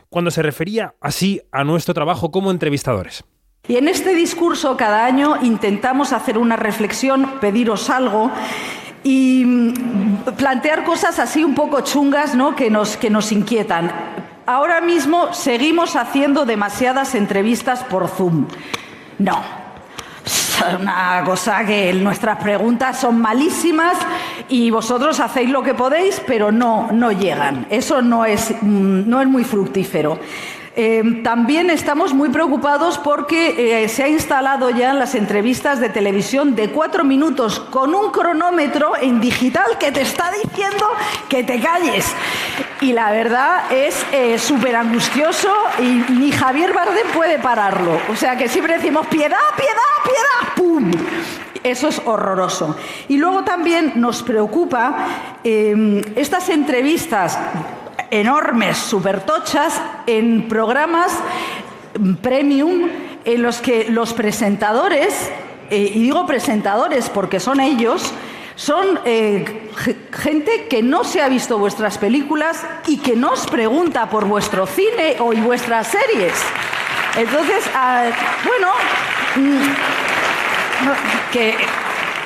cuando se refería así a nuestro trabajo como entrevistadores. Y en este discurso cada año intentamos hacer una reflexión, pediros algo y mm, plantear cosas así un poco chungas ¿no? que, nos, que nos inquietan. Ahora mismo seguimos haciendo demasiadas entrevistas por Zoom. No, una cosa que nuestras preguntas son malísimas y vosotros hacéis lo que podéis, pero no, no llegan. Eso no es, mm, no es muy fructífero. Eh, también estamos muy preocupados porque eh, se ha instalado ya las entrevistas de televisión de cuatro minutos con un cronómetro en digital que te está diciendo que te calles. Y la verdad es eh, súper angustioso y ni Javier Bardem puede pararlo. O sea que siempre decimos piedad, piedad, piedad, ¡pum! Eso es horroroso. Y luego también nos preocupa estas entrevistas enormes, supertochas, en programas premium en los que los presentadores, eh, y digo presentadores porque son ellos, son eh, gente que no se ha visto vuestras películas y que nos pregunta por vuestro cine o y vuestras series. Entonces, ah, bueno, mm, que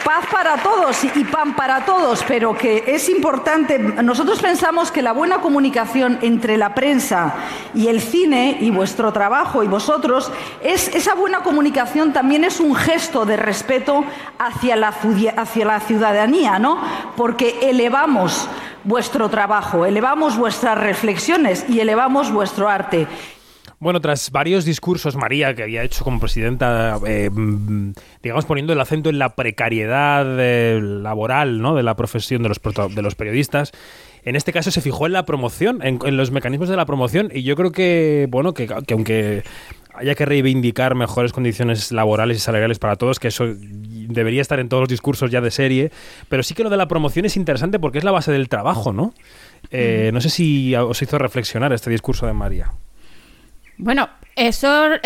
paz para todos y pan para todos, pero que es importante, nosotros pensamos que la buena comunicación entre la prensa y el cine y vuestro trabajo y vosotros, es, esa buena comunicación también es un gesto de respeto hacia la, ciudadanía, ¿no? Porque elevamos vuestro trabajo, elevamos vuestras reflexiones y elevamos vuestro arte. Bueno, tras varios discursos, María, que había hecho como presidenta, eh, digamos, poniendo el acento en la precariedad eh, laboral ¿no? de la profesión de los, proto- de los periodistas, en este caso se fijó en la promoción, en, en los mecanismos de la promoción, y yo creo que, bueno, que, que aunque haya que reivindicar mejores condiciones laborales y salariales para todos, que eso debería estar en todos los discursos ya de serie, pero sí que lo de la promoción es interesante porque es la base del trabajo, ¿no? Eh, no sé si os hizo reflexionar este discurso de María. Bueno, eso, eh,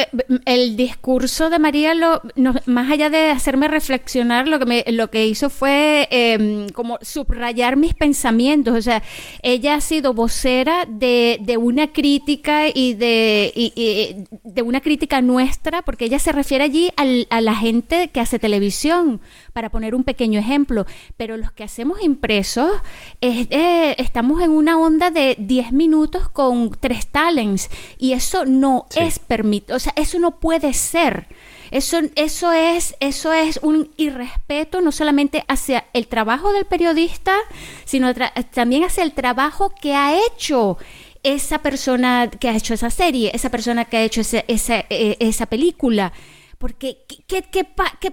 el discurso de María, lo, no- más allá de hacerme reflexionar, lo que, me, lo que hizo fue eh, como subrayar mis pensamientos. O sea, ella ha sido vocera de, de una crítica y de, y- y de una crítica nuestra, porque ella se refiere allí al- a la gente que hace televisión, para poner un pequeño ejemplo. Pero los que hacemos impresos, es, eh, estamos en una onda de 10 minutos con tres talents, y eso no es permitido, o sea, eso no puede ser. Eso, eso, es, eso es un irrespeto no solamente hacia el trabajo del periodista, sino también hacia el trabajo que ha hecho esa persona que ha hecho esa serie, esa persona que ha hecho esa, eh, esa película. Porque, ¿qué, qué,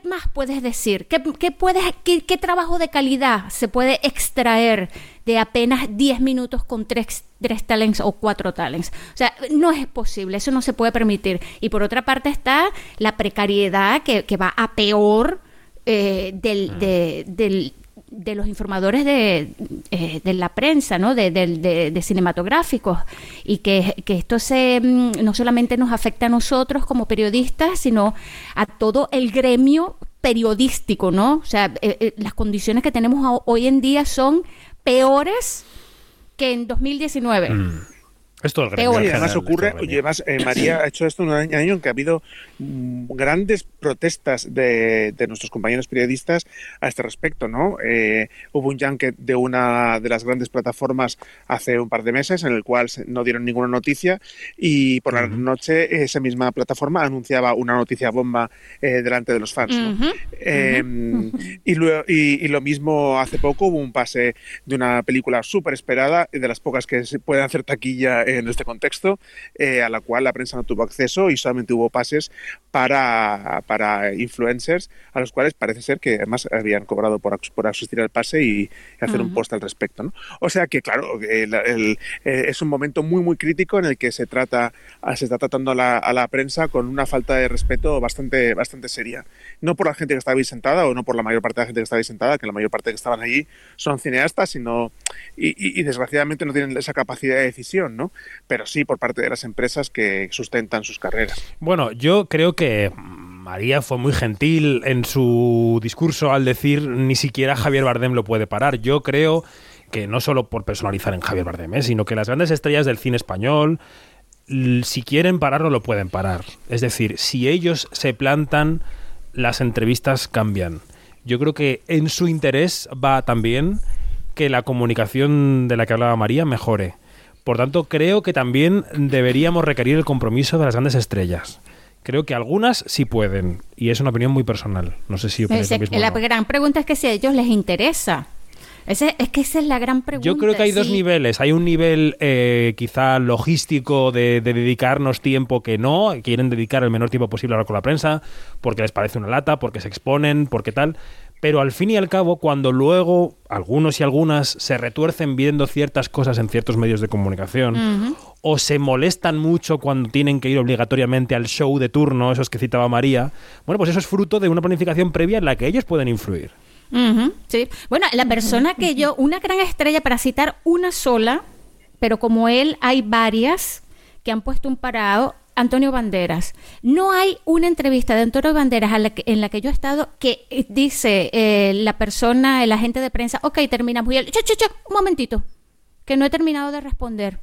más puedes decir? ¿Qué, qué puedes, qué, qué trabajo de calidad se puede extraer de apenas 10 minutos con tres, tres talents o cuatro talents? O sea, no es posible, eso no se puede permitir. Y por otra parte está la precariedad que, que va a peor eh, del, de, del- de los informadores de, eh, de la prensa, ¿no? De, de- de cinematográficos, y que, que esto se, mm, no solamente nos afecta a nosotros como periodistas, sino a todo el gremio periodístico, ¿no? O sea, eh, eh, las condiciones que tenemos ho- hoy en día son peores que en 2019. Esto es Sí, además ocurre, oye, además eh, María ha hecho esto en un año en que ha habido mm, grandes protestas de, de nuestros compañeros periodistas a este respecto, ¿no? Eh, hubo un junket de una de las grandes plataformas hace un par de meses en el cual no dieron ninguna noticia y por la noche esa misma plataforma anunciaba una noticia bomba eh, delante de los fans, ¿no? Ujú, Eh, y, luego- y- y lo mismo hace poco hubo un pase de una película súper esperada, de las pocas que se pueden hacer taquilla en este contexto, eh, a la cual la prensa no tuvo acceso y solamente hubo pases para, para influencers, a los cuales parece ser que además habían cobrado por, por asistir al pase y, hacer un Ujú. post al respecto. ¿no? O sea que, claro, el- el- eh, es un momento muy, muy crítico en el que se trata se está tratando a la, a la prensa con una falta de respeto bastante, bastante seria. No por la gente que estaba ahí sentada o no por la mayor parte de la gente que estaba ahí sentada, que la mayor parte que estaban allí son cineastas, sino y, y- y desgraciadamente no tienen esa capacidad de decisión, ¿no? Pero sí por parte de las empresas que sustentan sus carreras. Bueno, yo creo que María fue muy gentil en su discurso al decir ni siquiera Javier Bardem lo puede parar. Yo creo que no solo por personalizar en Javier Bardem, ¿eh? sino que las grandes estrellas del cine español, si quieren pararlo, lo pueden parar. Es decir, si ellos se plantan, las entrevistas cambian. Yo creo que en su interés va también que la comunicación de la que hablaba María mejore. Por tanto, creo que también deberíamos requerir el compromiso de las grandes estrellas. Creo que algunas sí pueden, y es una opinión muy personal. No sé si opináis lo mismo. o la no. gran pregunta es que si a ellos les interesa. Ese, es que esa es la gran pregunta. Yo creo que hay dos niveles. Hay un nivel eh, quizá logístico de, de dedicarnos tiempo que no, quieren dedicar el menor tiempo posible a hablar con la prensa, porque les parece una lata, porque se exponen, porque tal. Pero al fin y al cabo, cuando luego algunos y algunas se retuercen viendo ciertas cosas en ciertos medios de comunicación, o se molestan mucho cuando tienen que ir obligatoriamente al show de turno, esos que citaba María, bueno, pues eso es fruto de una planificación previa en la que ellos pueden influir. Sí. Bueno, la persona que yo, una gran estrella para citar una sola, pero como él hay varias que han puesto un parado, Antonio Banderas. No hay una entrevista de Antonio Banderas a la que- en la que yo he estado que dice eh, la persona, el agente de prensa, ok, terminamos. Y él, "Cha, cha, cha, un momentito, que no he terminado de responder.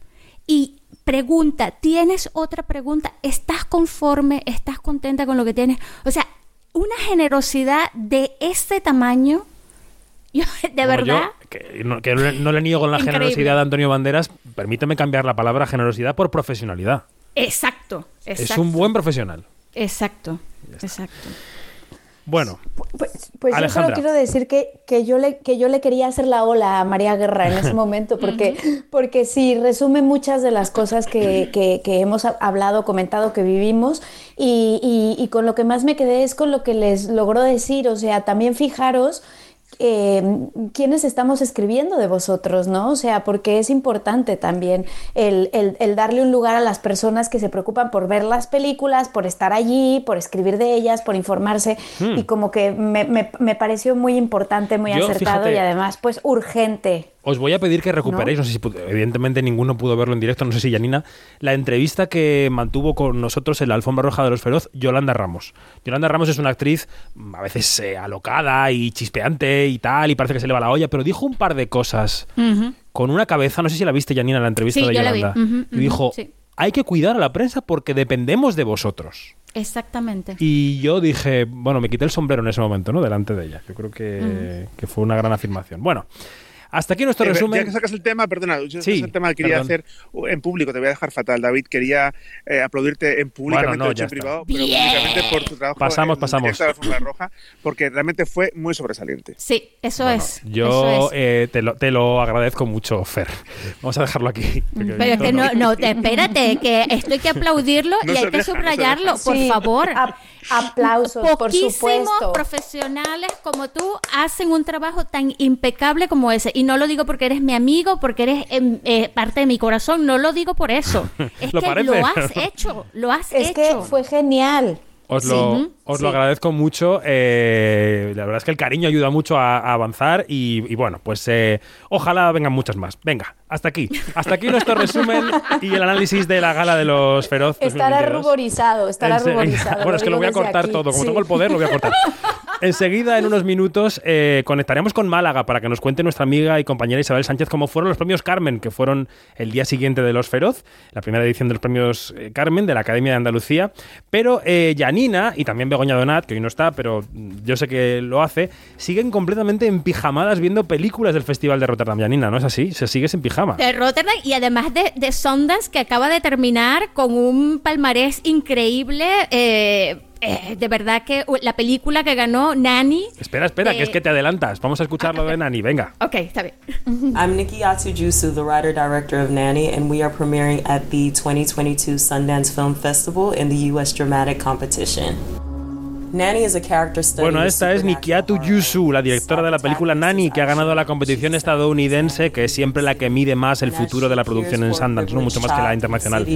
Y pregunta, ¿tienes otra pregunta? ¿Estás conforme? ¿Estás contenta con lo que tienes? O sea, una generosidad de ese tamaño, yo, de verdad, yo, que, no, que no le- niego la Increíble. generosidad de Antonio Banderas, permíteme cambiar la palabra generosidad por profesionalidad. Exacto, exacto. Es un buen profesional. Exacto, exacto. Bueno, Pues, pues yo solo quiero decir que, que, yo le, que yo le quería hacer la ola a María Guerra en ese momento, porque, porque sí, resume muchas de las cosas que, que, que hemos hablado, comentado, que vivimos, y, y, y con lo que más me quedé es con lo que les logró decir, o sea, también fijaros eh, quiénes estamos escribiendo de vosotros, ¿no? O sea, porque es importante también el, el, el, darle un lugar a las personas que se preocupan por ver las películas, por estar allí, por escribir de ellas, por informarse, hmm. y como que me, me, me, pareció muy importante, muy Yo, acertado fíjate, y además, pues, urgente. Os voy a pedir que recuperéis, no, no sé si evidentemente ninguno pudo verlo en directo, no sé si Yanina, la entrevista que mantuvo con nosotros en la alfombra roja de los feroz, Yolanda Ramos. Yolanda Ramos es una actriz mm, a veces eh, alocada y chispeante y tal, y parece que se le va la olla, pero dijo un par de cosas uh -huh. con una cabeza, no sé si la viste Yanina en la entrevista sí, de yo Yolanda, la vi. Uh -huh, y dijo, sí. hay que cuidar a la prensa porque dependemos de vosotros. Exactamente. Y yo dije, bueno, me quité el sombrero en ese momento, ¿no? Delante de ella. Yo creo que fue una gran afirmación. Bueno. Hasta aquí nuestro eh, resumen. Ya que sacas el tema, perdona, yo sí, el tema que quería perdón. hacer en público, te voy a dejar fatal, David. Quería eh, aplaudirte en públicamente, bueno, no, hecho en privado, pero públicamente por tu trabajo pasamos, en, pasamos. En la Fórmula Roja, porque realmente fue muy sobresaliente. Sí, eso bueno, es. Yo eso es. Eh, te, lo, te, lo, agradezco mucho, Fer. Vamos a dejarlo aquí. Pero es que no, no, espérate, que esto hay que aplaudirlo no y hay que subrayarlo, por sí, favor. A, aplausos, por supuesto. profesionales como tú hacen un trabajo tan impecable como ese. Y no lo digo porque eres mi amigo, porque eres eh, parte de mi corazón, no lo digo por eso. Es lo que parece. lo has hecho, lo has es hecho. Es que fue genial. Os lo, sí, os sí. lo agradezco mucho. Eh, la verdad es que el cariño ayuda mucho a, a avanzar y, y, bueno, pues eh, ojalá vengan muchas más. Venga, hasta aquí. Hasta aquí nuestro resumen y el análisis de la gala de los Feroz. Estará ruborizado, estará ruborizado. Bueno, es que lo voy a cortar aquí. todo. Como sí. tengo el poder, lo voy a cortar. Enseguida, en unos minutos, eh, conectaremos con Málaga para que nos cuente nuestra amiga y compañera Isabel Sánchez cómo fueron los premios Carmen, que fueron el día siguiente de Los Feroz, la primera edición de los premios eh, Carmen de la Academia de Andalucía. Pero Janina y también Begoña Donat, que hoy no está, pero yo sé que lo hace, siguen completamente empijamadas viendo películas del Festival de Rotterdam. Janina, ¿no es así? Se sigues en pijama. De Rotterdam y además de, de Sundance, que acaba de terminar con un palmarés increíble. Eh, eh, de verdad que la película que ganó Nani. Espera, espera, de... que es que te adelantas. Vamos a escuchar lo ah, okay. de Nani, venga. Ok, está bien. I'm Nikki Atsujusu, the writer director of Nanny, and we are premiering at the 2022 Sundance Film Festival in the U.S. Dramatic Competition. Bueno, esta es Nikiatu Yusu, la directora de la película Nani, que ha ganado la competición estadounidense, que es siempre la que mide más el futuro de la producción en Sundance, ¿no? mucho más que la internacional.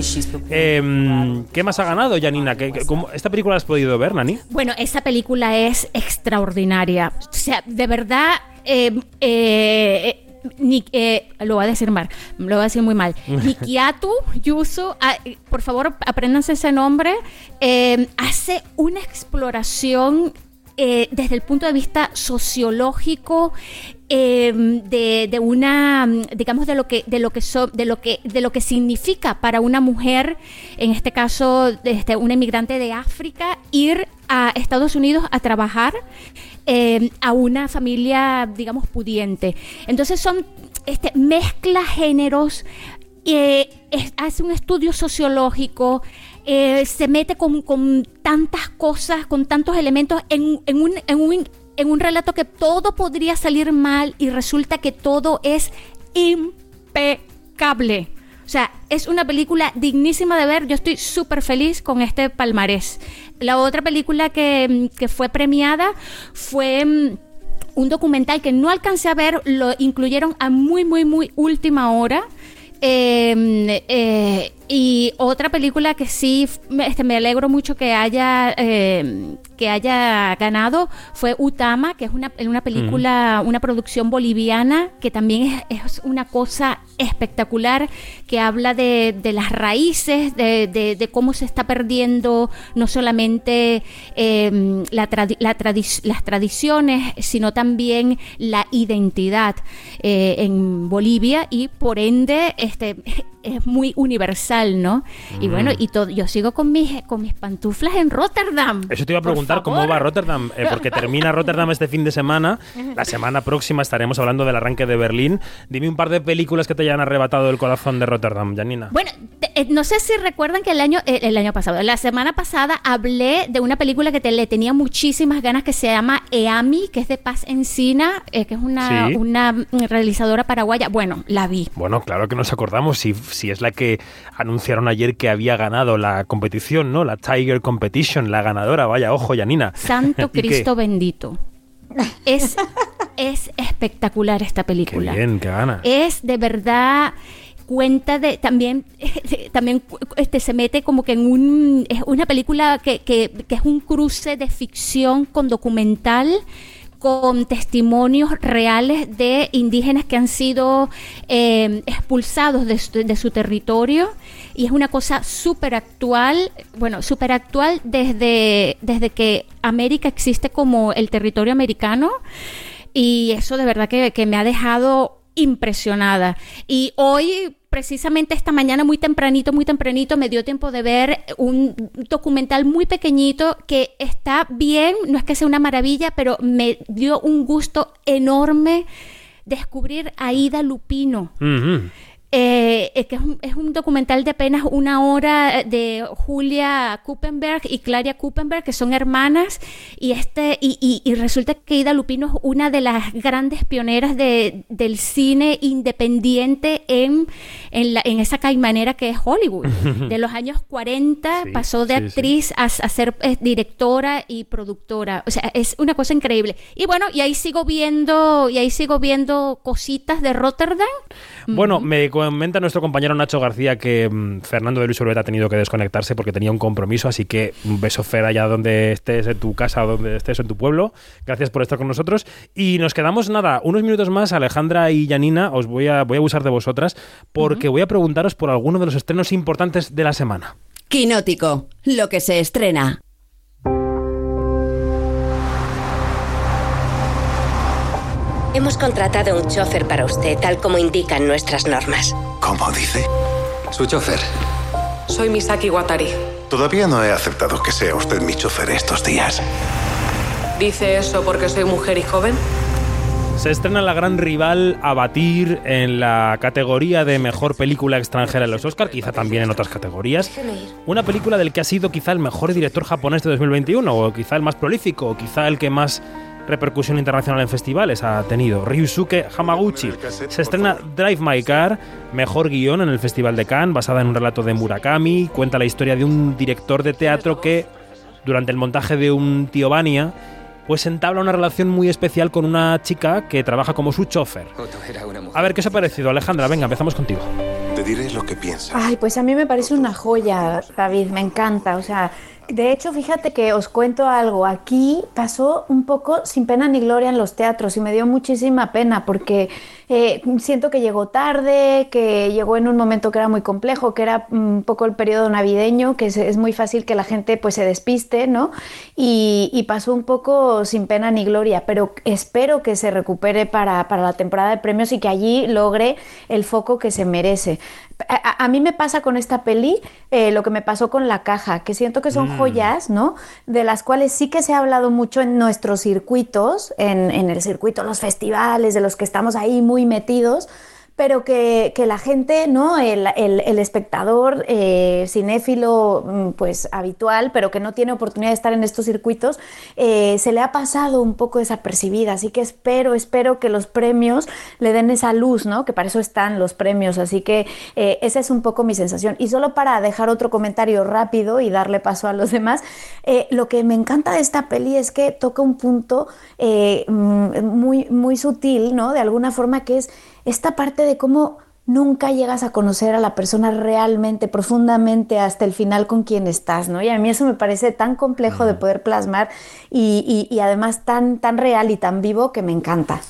Eh, ¿Qué más ha ganado, Janina? ¿Qué, qué, cómo, ¿Esta película la has podido ver, Nani? Bueno, esa película es extraordinaria. O sea, de verdad... Eh, eh, ni, eh, lo voy a decir mal, lo voy a decir muy mal. Nikiatu Yusu, ah, por favor, apréndanse ese nombre. Eh, hace una exploración eh, desde el punto de vista sociológico eh, de, de, una digamos de lo que de lo que so, de lo que de lo que significa para una mujer en este caso este, una inmigrante de África ir a Estados Unidos a trabajar eh, a una familia digamos pudiente entonces son este mezcla géneros eh, es, hace un estudio sociológico eh, se mete con, con, tantas cosas, con tantos elementos en, en, un, en, un, en un relato que todo podría salir mal y resulta que todo es impecable. O sea, es una película dignísima de ver. Yo estoy súper feliz con este palmarés. La otra película que, que fue premiada fue mm, un documental que no alcancé a ver, lo incluyeron a muy, muy, muy última hora. Eh, eh, y otra película que sí este, me alegro mucho que haya eh, que haya ganado fue Utama, que es una, una película, uh -huh. una producción boliviana que también es, es, una cosa espectacular, que habla de, de las raíces, de, de, de, cómo se está perdiendo no solamente eh, la tradi la tradi las tradiciones, sino también la identidad eh, en Bolivia y por ende este es muy universal, ¿no? Y bueno, y todo, yo sigo con mis, con mis pantuflas en Rotterdam. Eso te iba a preguntar cómo va Rotterdam, eh, porque termina Rotterdam este fin de semana. La semana próxima estaremos hablando del arranque de Berlín. Dime un par de películas que te hayan arrebatado el corazón de Rotterdam, Janina. Bueno, te- eh, no sé si recuerdan que el año, eh, el año pasado, la semana pasada hablé de una película que te- le tenía muchísimas ganas que se llama Eami, que es de Paz Encina, eh, que es una, Sí. una realizadora paraguaya. Bueno, la vi. Bueno, claro que nos acordamos si, si es la que anunciaron ayer que había ganado la competición, ¿no? La Tiger Competition, la ganadora. Vaya, ojo, Janina. Santo ¿Y qué? Cristo bendito. Es, es espectacular esta Qué película. bien, qué gana. es de verdad cuenta de también también este se mete como que en un es una película que, que, que es un cruce de ficción con documental con testimonios reales de indígenas que han sido eh, expulsados de su, de su territorio. Y es una cosa súper actual, bueno, súper actual desde, desde que América existe como el territorio americano. Y eso de verdad que, que me ha dejado impresionada. Y hoy, precisamente esta mañana, muy tempranito, muy tempranito, me dio tiempo de ver un documental muy pequeñito que está bien, no es que sea una maravilla, pero me dio un gusto enorme descubrir a Ida Lupino. Eh, eh, que es un, es un documental de apenas una hora eh, de Julia Kuppenberg y Claria Kuppenberg, que son hermanas, y este y, y- y resulta que Ida Lupino es una de las grandes pioneras de- del cine independiente en, en, la- en esa caimanera que es Hollywood. De los años 40 Sí, pasó de sí, sí. actriz a, a ser eh, directora y productora. O sea, es una cosa increíble. Y bueno, y ahí sigo viendo, y ahí sigo viendo cositas de Rotterdam. Bueno, me comenta nuestro compañero Nacho García que mm, Fernando de Luis Urbeta ha tenido que desconectarse porque tenía un compromiso, así que un beso Fer allá donde estés, en tu casa o donde estés, en tu pueblo. Gracias por estar con nosotros. Y nos quedamos, nada, unos minutos más, Alejandra y Janina, os voy a, voy a abusar de vosotras porque voy a preguntaros por alguno de los estrenos importantes de la semana. Quinótico, lo que se estrena. Hemos contratado un chofer para usted, tal como indican nuestras normas. ¿Cómo dice? Su chofer. Soy Misaki Watari. Todavía no he aceptado que sea usted mi chofer estos días. ¿Dice eso porque soy mujer y joven? Se estrena la gran rival a batir en la categoría de mejor película extranjera en los Oscar, quizá también en otras categorías. Una película del que ha sido quizá el mejor director japonés de 2021, o quizá el más prolífico, o quizá el que más repercusión internacional en festivales ha tenido. Ryusuke Hamaguchi. Se estrena Drive My Car, mejor guion en el Festival de Cannes, basada en un relato de Murakami. Cuenta la historia de un director de teatro que, durante el montaje de un tío Vania, pues entabla una relación muy especial con una chica que trabaja como su chofer. A ver, ¿qué os ha parecido, Alejandra? Venga, empezamos contigo. Te diré lo que pienso. Ay, pues a mí me parece una joya, David, me encanta. O sea, de hecho, fíjate que os cuento algo. Aquí pasó un poco sin pena ni gloria en los teatros y me dio muchísima pena porque eh, siento que llegó tarde, que llegó en un momento que era muy complejo, que era un poco el periodo navideño, que es, es muy fácil que la gente pues se despiste, ¿no? Y, y pasó un poco sin pena ni gloria, pero espero que se recupere para, para la temporada de premios y que allí logre el foco que se merece. A, a- a mí me pasa con esta peli eh, lo que me pasó con La Caja, que siento que son Mm. joyas, ¿no? De las cuales sí que se ha hablado mucho en nuestros circuitos, en, en el circuito, los festivales, de los que estamos ahí muy metidos, pero que, que la gente, ¿no? El, el- espectador eh, cinéfilo, mm, pues habitual, pero que no tiene oportunidad de estar en estos circuitos, eh, se le ha pasado un poco desapercibida. Así que espero, espero que los premios le den esa luz, ¿no? Que para eso están los premios. Así que eh, esa es un poco mi sensación. Y solo para dejar otro comentario rápido y darle paso a los demás, lo que me encanta de esta peli es que toca un punto mm, muy, muy sutil, ¿no? De alguna forma que es esta parte de cómo nunca llegas a conocer a la persona realmente, profundamente, hasta el final con quien estás, ¿no? Y a mí eso me parece tan complejo de poder plasmar y, y- y además tan, tan real y tan vivo que me encanta.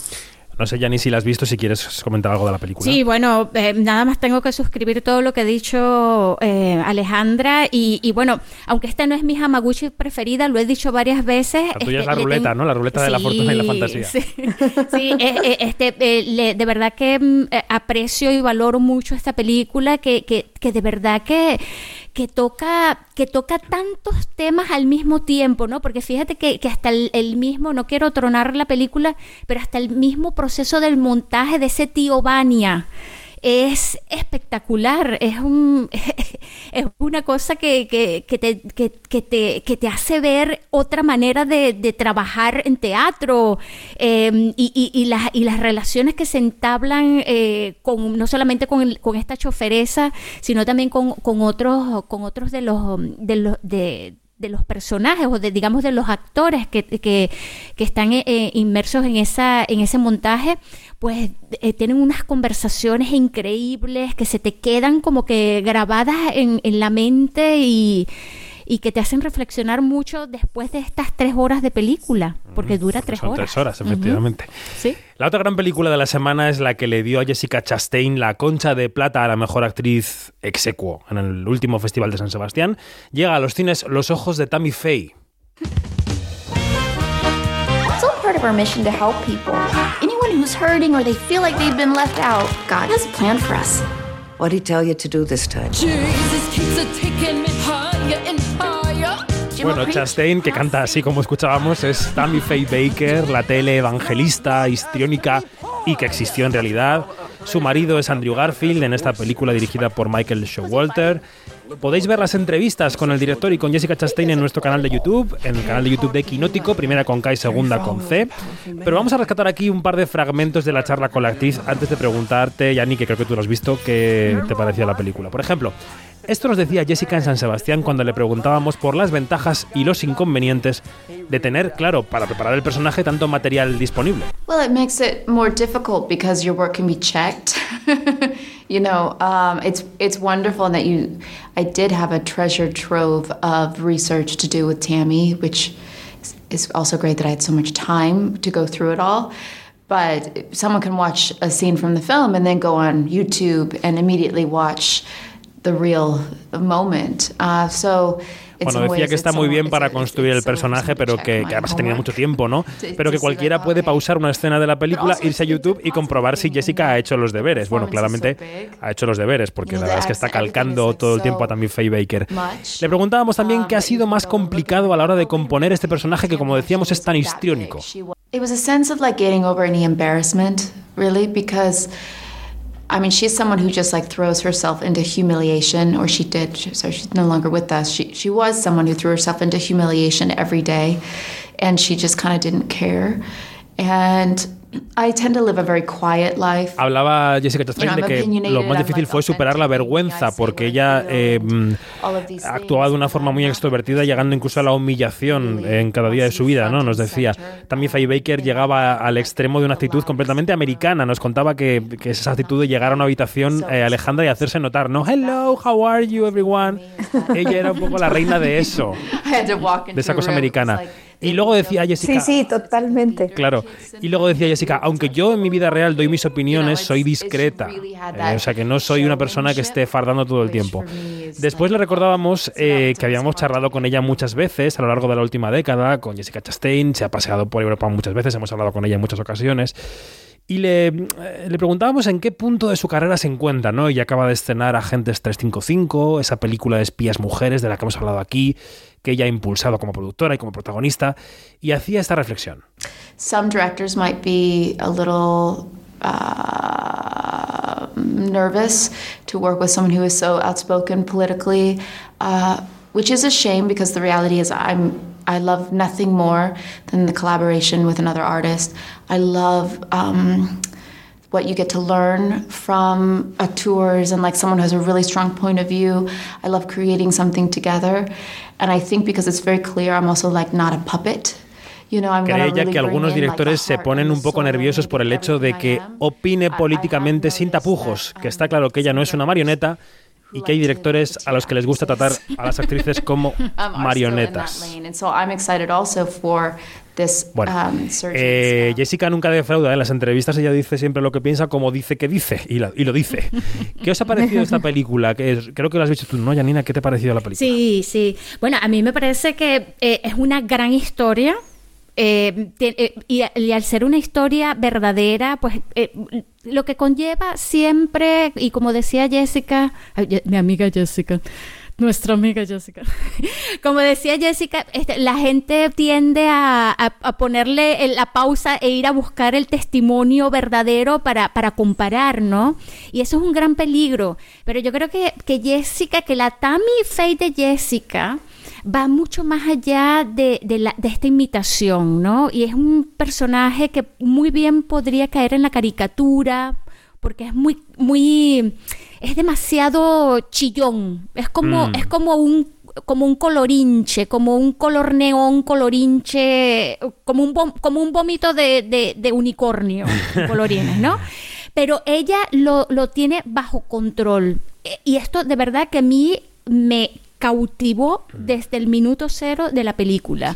No sé, Yanni, si la has visto, si quieres comentar algo de la película. Sí, bueno, eh, nada más tengo que suscribir todo lo que ha dicho eh, Alejandra. Y, y, bueno, aunque esta no es mi Hamaguchi preferida, lo he dicho varias veces. La tuya es la ruleta, tengo... ¿no? La ruleta de la fortuna y la fantasía. Sí, sí eh, este, le, de verdad que mm, aprecio y valoro mucho esta película, que, que, que de verdad que que toca, que toca tantos temas al mismo tiempo, ¿no? Porque fíjate que, que hasta el, el, mismo, no quiero tronar la película, pero hasta el mismo proceso del montaje de ese tío Vania. Es espectacular, es, un, es una cosa que, que, que, te, te, que te hace ver otra manera de, de trabajar en teatro eh, y, y, las, y las relaciones que se entablan eh, con, no solamente con, con esta choferesa, sino también con, con, otros, con otros de los, de los de, de los personajes o de digamos de los actores que, que, están eh, inmersos en esa en ese montaje pues eh, tienen unas conversaciones increíbles que se te quedan como que grabadas en, en la mente y, y, que te hacen reflexionar mucho después de estas tres horas de película, porque dura tres Son horas. tres horas, efectivamente. Uh -huh. ¿Sí? La otra gran película de la semana es la que le dio a Jessica Chastain la concha de plata a la mejor actriz exequo en el último Festival de San Sebastián. Llega a los cines Los ojos de Tammy Faye. It's all part of our mission to help people. Anyone who's hurting or they feel like they've been left out, God has a plan for us. What did he tell you to do this time? Jesus keeps a taking me higher. Bueno, Chastain, que canta así como escuchábamos, es Tammy Faye Baker, la tele evangelista, histriónica y que existió en realidad. Su marido es Andrew Garfield en esta película dirigida por Michael Showalter. Podéis ver las entrevistas con el director y con Jessica Chastain en nuestro canal de YouTube, en el canal de YouTube de Quinótico, primera con K y segunda con C. Pero vamos a rescatar aquí un par de fragmentos de la charla con la actriz antes de preguntarte, Yanni, que creo que tú lo has visto, qué te parecía la película. Por ejemplo, esto nos decía Jessica en San Sebastián cuando le preguntábamos por las ventajas y los inconvenientes de tener, claro, para preparar el personaje tanto material disponible. Well, it makes it more difficult because your work can be checked. you know, um, it's it's wonderful that you. I did have a treasure trove of research to do with Tammy, which is, is also great that I had so much time to go through it all. But someone can watch a scene from the film and then go on YouTube and immediately watch the real moment. Uh, so. Bueno, decía que está muy bien para construir el personaje, pero que, que además ha tenido mucho tiempo, ¿no? Pero que cualquiera puede pausar una escena de la película, irse a YouTube y comprobar si Jessica ha hecho los deberes. Bueno, claramente ha hecho los deberes, porque la verdad es que está calcando todo el tiempo a también Faye Baker. Le preguntábamos también qué ha sido más complicado a la hora de componer este personaje que, como decíamos, es tan histriónico. It was a sense of like getting over any embarrassment, really, because. I mean, she's someone who just like throws herself into humiliation, or she did. So she's no longer with us. She she was someone who threw herself into humiliation every day, and she just kind of didn't care. And I tend to live a very quiet life. Hablaba Jessica Chastain de que lo más difícil fue superar la vergüenza porque ella eh, actuaba de una forma muy extrovertida, llegando incluso a la humillación en cada día de su vida, ¿no? Nos decía. También Faye Baker llegaba al extremo de una actitud completamente americana. Nos contaba que, que esa actitud de llegar a una habitación, eh, Alejandra, y hacerse notar, ¿no? Hello, how are you, everyone? Ella era un poco la reina de eso, de esa cosa americana. Y luego decía Jessica. Sí, sí, totalmente. Claro. Y luego decía Jessica, aunque yo en mi vida real doy mis opiniones, soy discreta. Eh, o sea, que no soy una persona que esté fardando todo el tiempo. Después le recordábamos eh, que habíamos charlado con ella muchas veces a lo largo de la última década, con Jessica Chastain. Se ha paseado por Europa muchas veces, hemos hablado con ella en muchas ocasiones. Y le, le, preguntábamos en qué punto de su carrera se encuentra, ¿no? Ella acaba de estrenar Agentes 355, esa película de espías mujeres de la que hemos hablado aquí, que ella ha impulsado como productora y como protagonista, y hacía esta reflexión. Some directors might be a little uh, nervous to work with someone who is so outspoken politically, uh, which is a shame because the reality is I'm I love nothing more than the collaboration with another artist. I love um, what you get to learn from a tours and like someone who has a really strong point of view. I love creating something together. And I think because it's very clear, I'm also like not a puppet. You know, I'm Cree ella que algunos directores se ponen un poco nerviosos por el hecho de que opine políticamente sin tapujos, que está claro que ella no es una marioneta y que hay directores a los que les gusta tratar a las actrices como marionetas. lane. And so I'm excited also for this Bueno, um, eh, Jessica nunca defrauda en las entrevistas, ella dice siempre lo que piensa como dice que dice, y, la- y lo dice. ¿Qué os ha parecido esta película? Que es- creo que lo has visto tú, ¿no, Janina? ¿Qué te ha parecido la película? Sí, sí. Bueno, a mí me parece que eh, es una gran historia. Eh, te- eh, y, y al ser una historia verdadera, pues eh, lo que conlleva siempre, y como decía Jessica, mi amiga Jessica, nuestra amiga Jessica, como decía Jessica, este, la gente tiende a, a- a ponerle la pausa e ir a buscar el testimonio verdadero para, para comparar, ¿no? Y eso es un gran peligro. Pero yo creo que, que Jessica, que la Tammy Faye de Jessica va mucho más allá de, de la- de esta imitación, ¿no? Y es un personaje que muy bien podría caer en la caricatura, porque es muy, muy, es demasiado chillón. Es como, Mm. es como un, como un colorinche, como un color neón colorinche, como un, como un vómito de, de, de unicornio, colorines, ¿no? Pero ella lo, lo tiene bajo control. E- Y esto de verdad que a mí me cautivó desde el minuto cero de la película.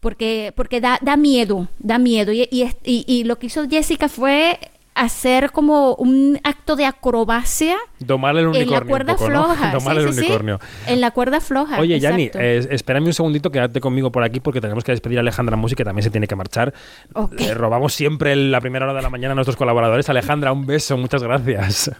Porque, porque da, da miedo, da miedo. Y, y y- lo que hizo Jessica fue hacer como un acto de acrobacia Domar el unicornio. en la un cuerda poco, ¿no? floja. Domar Sí, el sí, sí. unicornio. En la cuerda floja. Oye, Yanni, eh, espérame un segundito, quédate conmigo por aquí porque tenemos que despedir a Alejandra Musi, que también se tiene que marchar. Le robamos siempre la primera hora de la mañana a nuestros colaboradores. Alejandra, un beso, muchas gracias.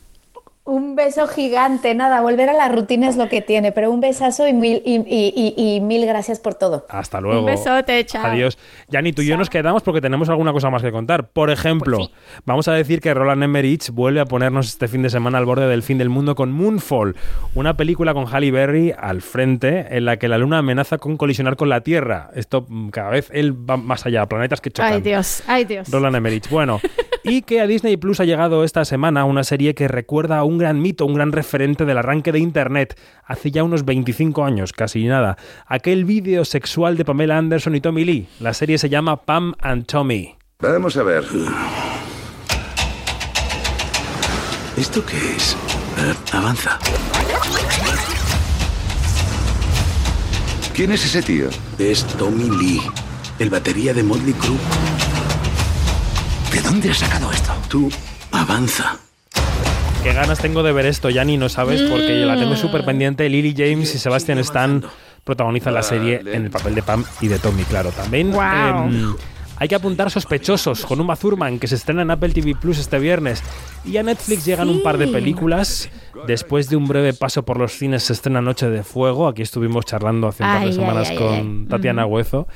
Un beso gigante, nada, volver a la rutina es lo que tiene, pero un besazo y mil, y, y- y- y mil gracias por todo. Hasta luego. Un besote, chao. Adiós. Yanni, tú y yo nos quedamos porque tenemos alguna cosa más que contar. Por ejemplo, Pues vamos a decir que Roland Emmerich vuelve a ponernos este fin de semana al borde del fin del mundo con Moonfall, una película con Halle Berry al frente en la que la luna amenaza con colisionar con la Tierra. Esto mm, cada vez él va más allá, planetas que chocan. Ay, Dios, ay, Dios. Roland Emmerich. Bueno, y que a Disney Plus ha llegado esta semana una serie que recuerda a un gran mito, un gran referente del arranque de Internet, hace ya unos 25 años, casi nada. Aquel vídeo sexual de Pamela Anderson y Tommy Lee. La serie se llama Pam and Tommy. Vamos a ver. ¿Esto qué es? Eh, avanza. ¿Quién es ese tío? Es Tommy Lee, el batería de Motley Crue. ¿De dónde has sacado esto? Tú, avanza. Qué ganas tengo de ver esto, Yanni, no sabes, porque yo la tengo súper pendiente. Lily James y Sebastian Stan protagonizan la serie en el papel de Pam y de Tommy, claro. También em, hay que apuntar sospechosos con Uma Thurman, que se estrena en Apple TV Plus este viernes. Y a Netflix llegan un par de películas. Después de un breve paso por los cines se estrena Noche de Fuego. Aquí estuvimos charlando hace un par de semanas ay, ay, con ay. Tatiana Ujú. Huezo.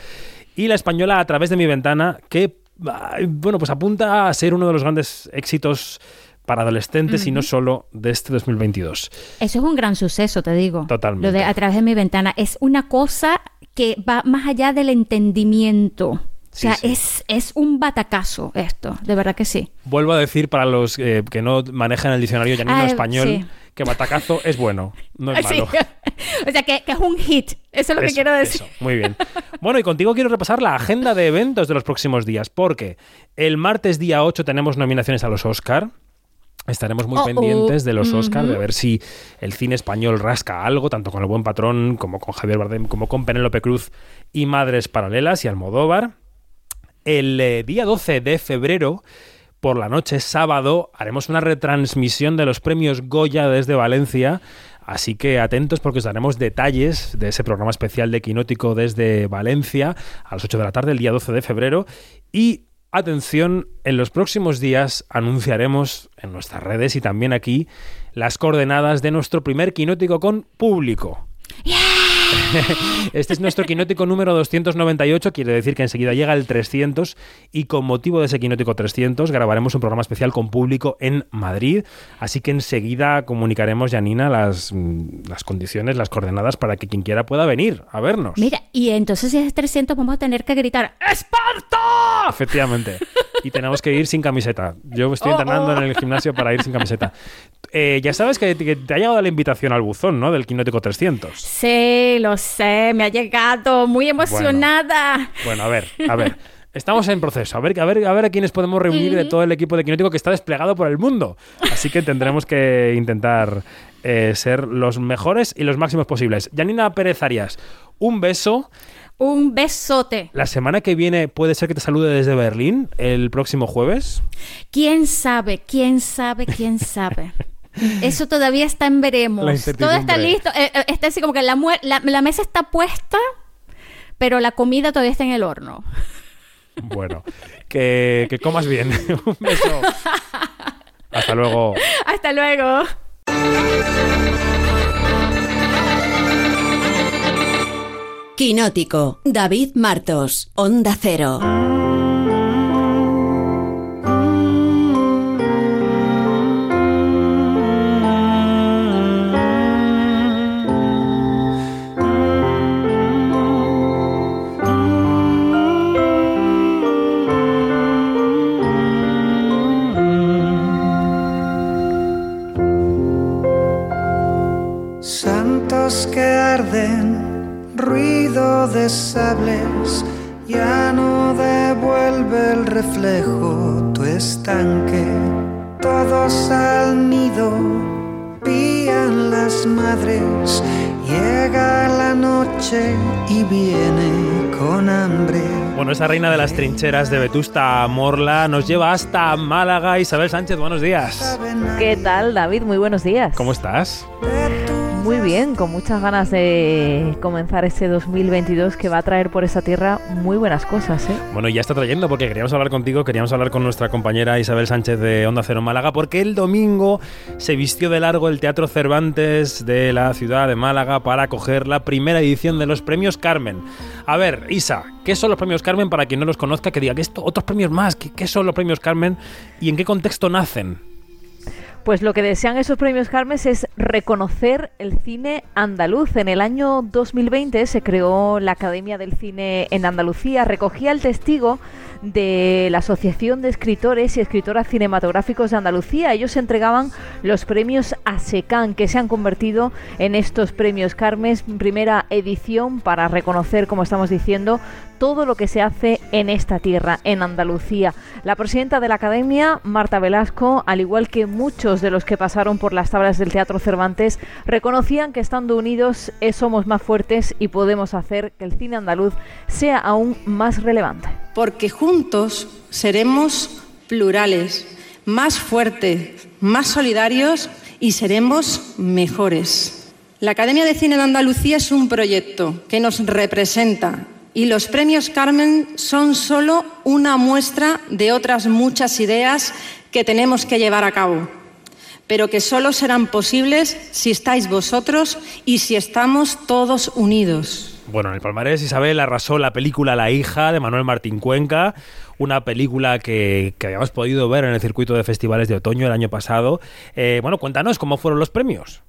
Y la española a través de mi ventana, que bueno, pues apunta a ser uno de los grandes éxitos para adolescentes y no solo de este 2022. Eso es un gran suceso, te digo. Totalmente. Lo de a través de mi ventana es una cosa que va más allá del entendimiento. O Sí, sea, sí. Es, es un batacazo esto, de verdad que sí. Vuelvo a decir para los eh, que no manejan el diccionario llanino Ah, español sí. Que batacazo es bueno, no es Sí. malo. o sea, que, que es un hit. Eso es lo que quiero decir. eso, muy bien. Bueno, y contigo quiero repasar la agenda de eventos de los próximos días, porque el martes día 8 tenemos nominaciones a los Oscar. Estaremos muy Oh, oh. pendientes de los Oscar, de ver si el cine español rasca algo, tanto con El Buen Patrón, como con Javier Bardem, como con Penélope Cruz y Madres Paralelas y Almodóvar. El eh, día 12 de febrero, por la noche, sábado, haremos una retransmisión de los premios Goya desde Valencia. Así que atentos porque os daremos detalles de ese programa especial de Quinótico desde Valencia a las 8 de la tarde, el día 12 de febrero. Y atención, en los próximos días anunciaremos en nuestras redes y también aquí las coordenadas de nuestro primer Quinótico con público. Este es nuestro quinótico número 298, quiere decir que enseguida llega el 300 y con motivo de ese quinótico 300 grabaremos un programa especial con público en Madrid, así que enseguida comunicaremos, Janina, las, mm, las condiciones, las coordenadas para que quien quiera pueda venir a vernos. Mira, y entonces si es 300 vamos a tener que gritar ¡Esparta! Efectivamente. Y tenemos que ir sin camiseta. Yo estoy Oh, entrenando oh. en el gimnasio para ir sin camiseta. Eh, ya sabes que, que te ha llegado la invitación al buzón, ¿no? Del quinótico 300. Sí, lo sé, me ha llegado, muy emocionada. Bueno, a ver, a ver. Estamos en proceso. A ver, a ver, a ver a quiénes podemos reunir de todo el equipo de Quinótico que está desplegado por el mundo. Así que tendremos que intentar eh, ser los mejores y los máximos posibles. Janina Pérez Arias, un beso. Un besote. La semana que viene puede ser que te salude desde Berlín el próximo jueves. ¿Quién sabe? ¿Quién sabe? ¿Quién sabe? Eso todavía está en veremos. Todo está listo. eh, eh, está así como que la, la, la mesa está puesta, pero la comida todavía está en el horno. Bueno, que, que comas bien. un beso. Hasta luego. Hasta luego. Quinótico, David Martos, Onda Cero. Reina de las trincheras de Vetusta Morla nos lleva hasta Málaga. Isabel Sánchez, buenos días. ¿Qué tal, David? Muy buenos días. ¿Cómo estás? Bien, con muchas ganas de comenzar este 2022 que va a traer por esa tierra muy buenas cosas, ¿eh? Bueno, ya está trayendo porque queríamos hablar contigo, queríamos hablar con nuestra compañera Isabel Sánchez de Onda Cero Málaga, porque el domingo se vistió de largo el Teatro Cervantes de la ciudad de Málaga para acoger la primera edición de los premios Carmen. A ver, Isa, ¿qué son los premios Carmen para quien no los conozca? Que diga, ¿qué esto? Otros premios más, ¿qué, qué son los premios Carmen y en qué contexto nacen? Pues lo que desean esos premios Carmes es reconocer el cine andaluz. En el año 2020 se creó la Academia del Cine en Andalucía, recogía el testigo de la Asociación de Escritores y Escritoras Cinematográficos de Andalucía. Ellos entregaban los premios ASECAN, que se han convertido en estos premios Carmes, primera edición para reconocer, como estamos diciendo, todo lo que se hace en esta tierra, en Andalucía. La presidenta de la Academia, Marta Velasco, al igual que muchos de los que pasaron por las tablas del Teatro Cervantes, reconocían que estando unidos eh, somos más fuertes y podemos hacer que el cine andaluz sea aún más relevante. porque juntos seremos plurales, más fuertes, más solidarios y seremos mejores. La Academia de Cine de Andalucía es un proyecto que nos representa y los premios Carmen son solo una muestra de otras muchas ideas que tenemos que llevar a cabo, pero que solo serán posibles si estáis vosotros y si estamos todos unidos. Bueno, en el palmarés Isabel arrasó la película La hija de Manuel Martín Cuenca, una película que, que habíamos podido ver en el circuito de festivales de otoño el año pasado. Eh, bueno, cuéntanos cómo fueron los premios.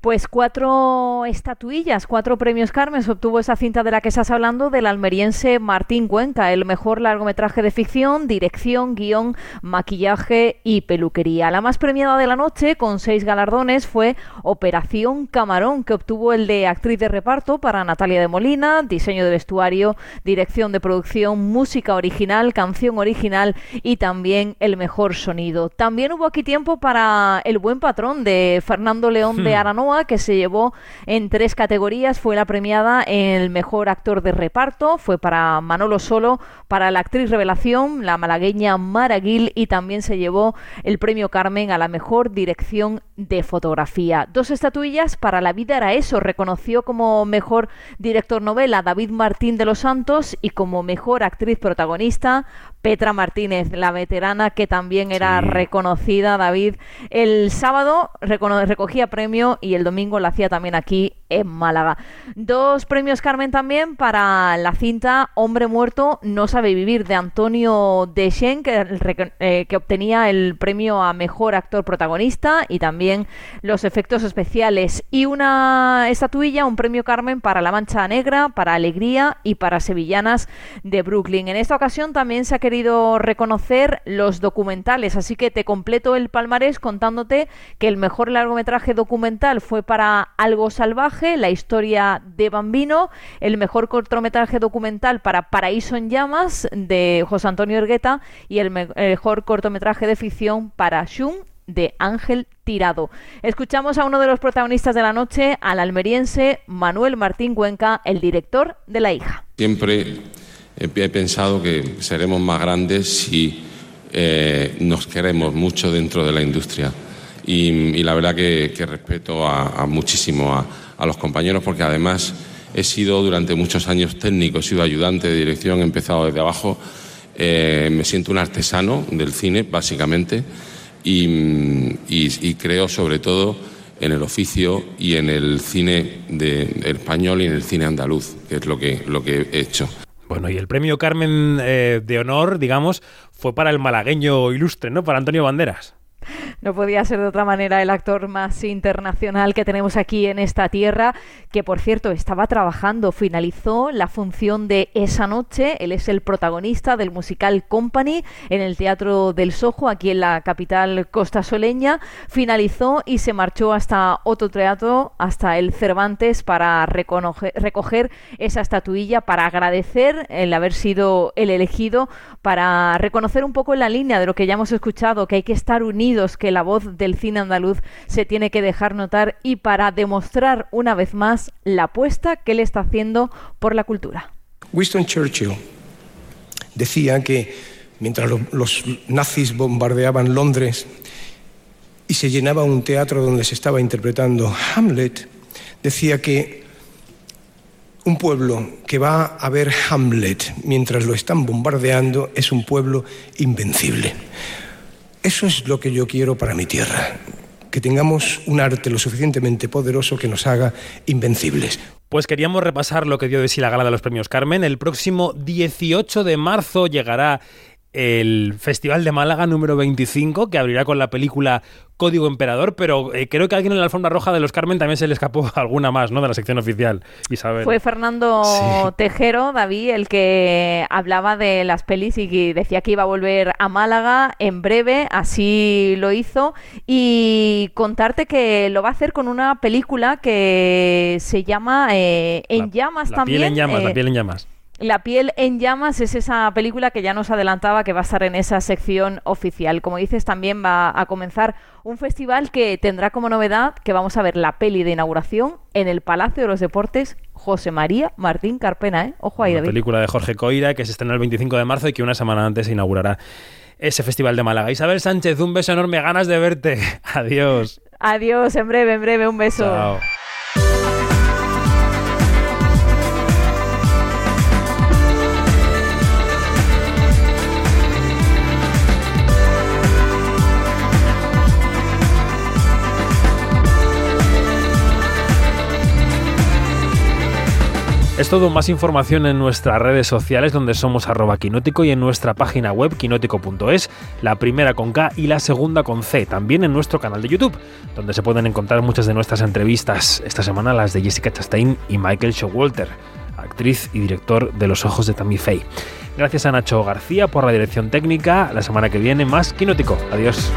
Pues cuatro estatuillas, cuatro premios Carmen obtuvo esa cinta de la que estás hablando del almeriense Martín Cuenca, el mejor largometraje de ficción, dirección, guion, maquillaje y peluquería. La más premiada de la noche, con seis galardones, fue Operación Camarón, que obtuvo el de actriz de reparto para Natalia de Molina, diseño de vestuario, dirección de producción, música original, canción original y también el mejor sonido. También hubo aquí tiempo para El buen patrón de Fernando León de Hmm. Que se llevó en tres categorías. Fue la premiada en el mejor actor de reparto, fue para Manolo Solo, para la actriz revelación, la malagueña Mara Gil, y también se llevó el premio Carmen a la mejor dirección de fotografía. Dos estatuillas para La vida era eso. Reconoció como mejor director novela David Martín de los Santos y como mejor actriz protagonista Petra Martínez, la veterana que también era reconocida, David. El sábado recogía premio y el domingo la hacía también aquí en Málaga. Dos premios Carmen también para la cinta Hombre muerto no sabe vivir de Antonio Deschen, que, eh, que obtenía el premio a mejor actor protagonista y también los efectos especiales. Y una estatuilla, un premio Carmen para La Mancha Negra, para Alegría y para Sevillanas de Brooklyn. En esta ocasión también se ha querido reconocer los documentales, así que te completo el palmarés contándote que el mejor largometraje documental fue para Algo Salvaje, la historia de Bambino, el mejor cortometraje documental para Paraíso en Llamas de José Antonio Ergueta y el mejor cortometraje de ficción para Shun de Ángel Tirado. Escuchamos a uno de los protagonistas de la noche, al almeriense Manuel Martín Cuenca, el director de La hija. Siempre he pensado que seremos más grandes si eh, nos queremos mucho dentro de la industria. Y, la verdad que, respeto a, muchísimo a, los compañeros porque además he sido durante muchos años técnico, he sido ayudante de dirección, he empezado desde abajo. Eh, me siento un artesano del cine, básicamente y, creo sobre todo en el oficio y en el cine de, español y en el cine andaluz, que es lo que, lo que he hecho. Bueno, y el premio Carmen eh, de honor, digamos, fue para el malagueño ilustre, ¿no? Para Antonio Banderas. No podía ser de otra manera el actor más internacional que tenemos aquí en esta tierra, que por cierto estaba trabajando, finalizó la función de esa noche. Él es el protagonista del musical Company en el Teatro del Sojo, aquí en la capital costasoleña. Finalizó y se marchó hasta otro teatro, hasta el Cervantes, para recoger esa estatuilla, para agradecer el haber sido el elegido, para reconocer un poco en la línea de lo que ya hemos escuchado, que hay que estar unidos, que la voz del cine andaluz se tiene que dejar notar y para demostrar una vez más la apuesta que él está haciendo por la cultura. Winston Churchill decía que mientras los nazis bombardeaban Londres y se llenaba un teatro donde se estaba interpretando Hamlet, decía que un pueblo que va a ver Hamlet mientras lo están bombardeando es un pueblo invencible. Eso es lo que yo quiero para mi tierra, que tengamos un arte lo suficientemente poderoso que nos haga invencibles. Pues queríamos repasar lo que dio de sí la gala de los premios Carmen. El próximo 18 de marzo llegará el Festival de Málaga número 25, que abrirá con la película Código Emperador, pero eh, creo que alguien en la alfombra roja de los Carmen también se le escapó alguna más, ¿no? De la sección oficial, Isabel. Fue Fernando Tejero, David, el que hablaba de las pelis y que decía que iba a volver a Málaga en breve, así lo hizo, y contarte que lo va a hacer con una película que se llama eh, En Llamas también. La piel en llamas, la eh, piel en llamas. La piel en llamas es esa película que ya nos adelantaba que va a estar en esa sección oficial. Como dices, también va a comenzar un festival que tendrá como novedad que vamos a ver la peli de inauguración en el Palacio de los Deportes José María Martín Carpena. ¿eh? Ojo ahí, La película de Jorge Coira que se estrena el 25 de marzo y que una semana antes se inaugurará ese festival de Málaga. Isabel Sánchez, un beso enorme, ganas de verte. Adiós. Adiós, en breve, en breve, un beso. Chao. Es todo más información en nuestras redes sociales donde somos arroba quinótico y en nuestra página web quinótico.es, la primera con K y la segunda con C, también en nuestro canal de YouTube, donde se pueden encontrar muchas de nuestras entrevistas, esta semana las de Jessica Chastain y Michael Showalter, actriz y director de Los Ojos de Tammy Faye. Gracias a Nacho García por la dirección técnica, la semana que viene más Quinótico. Adiós.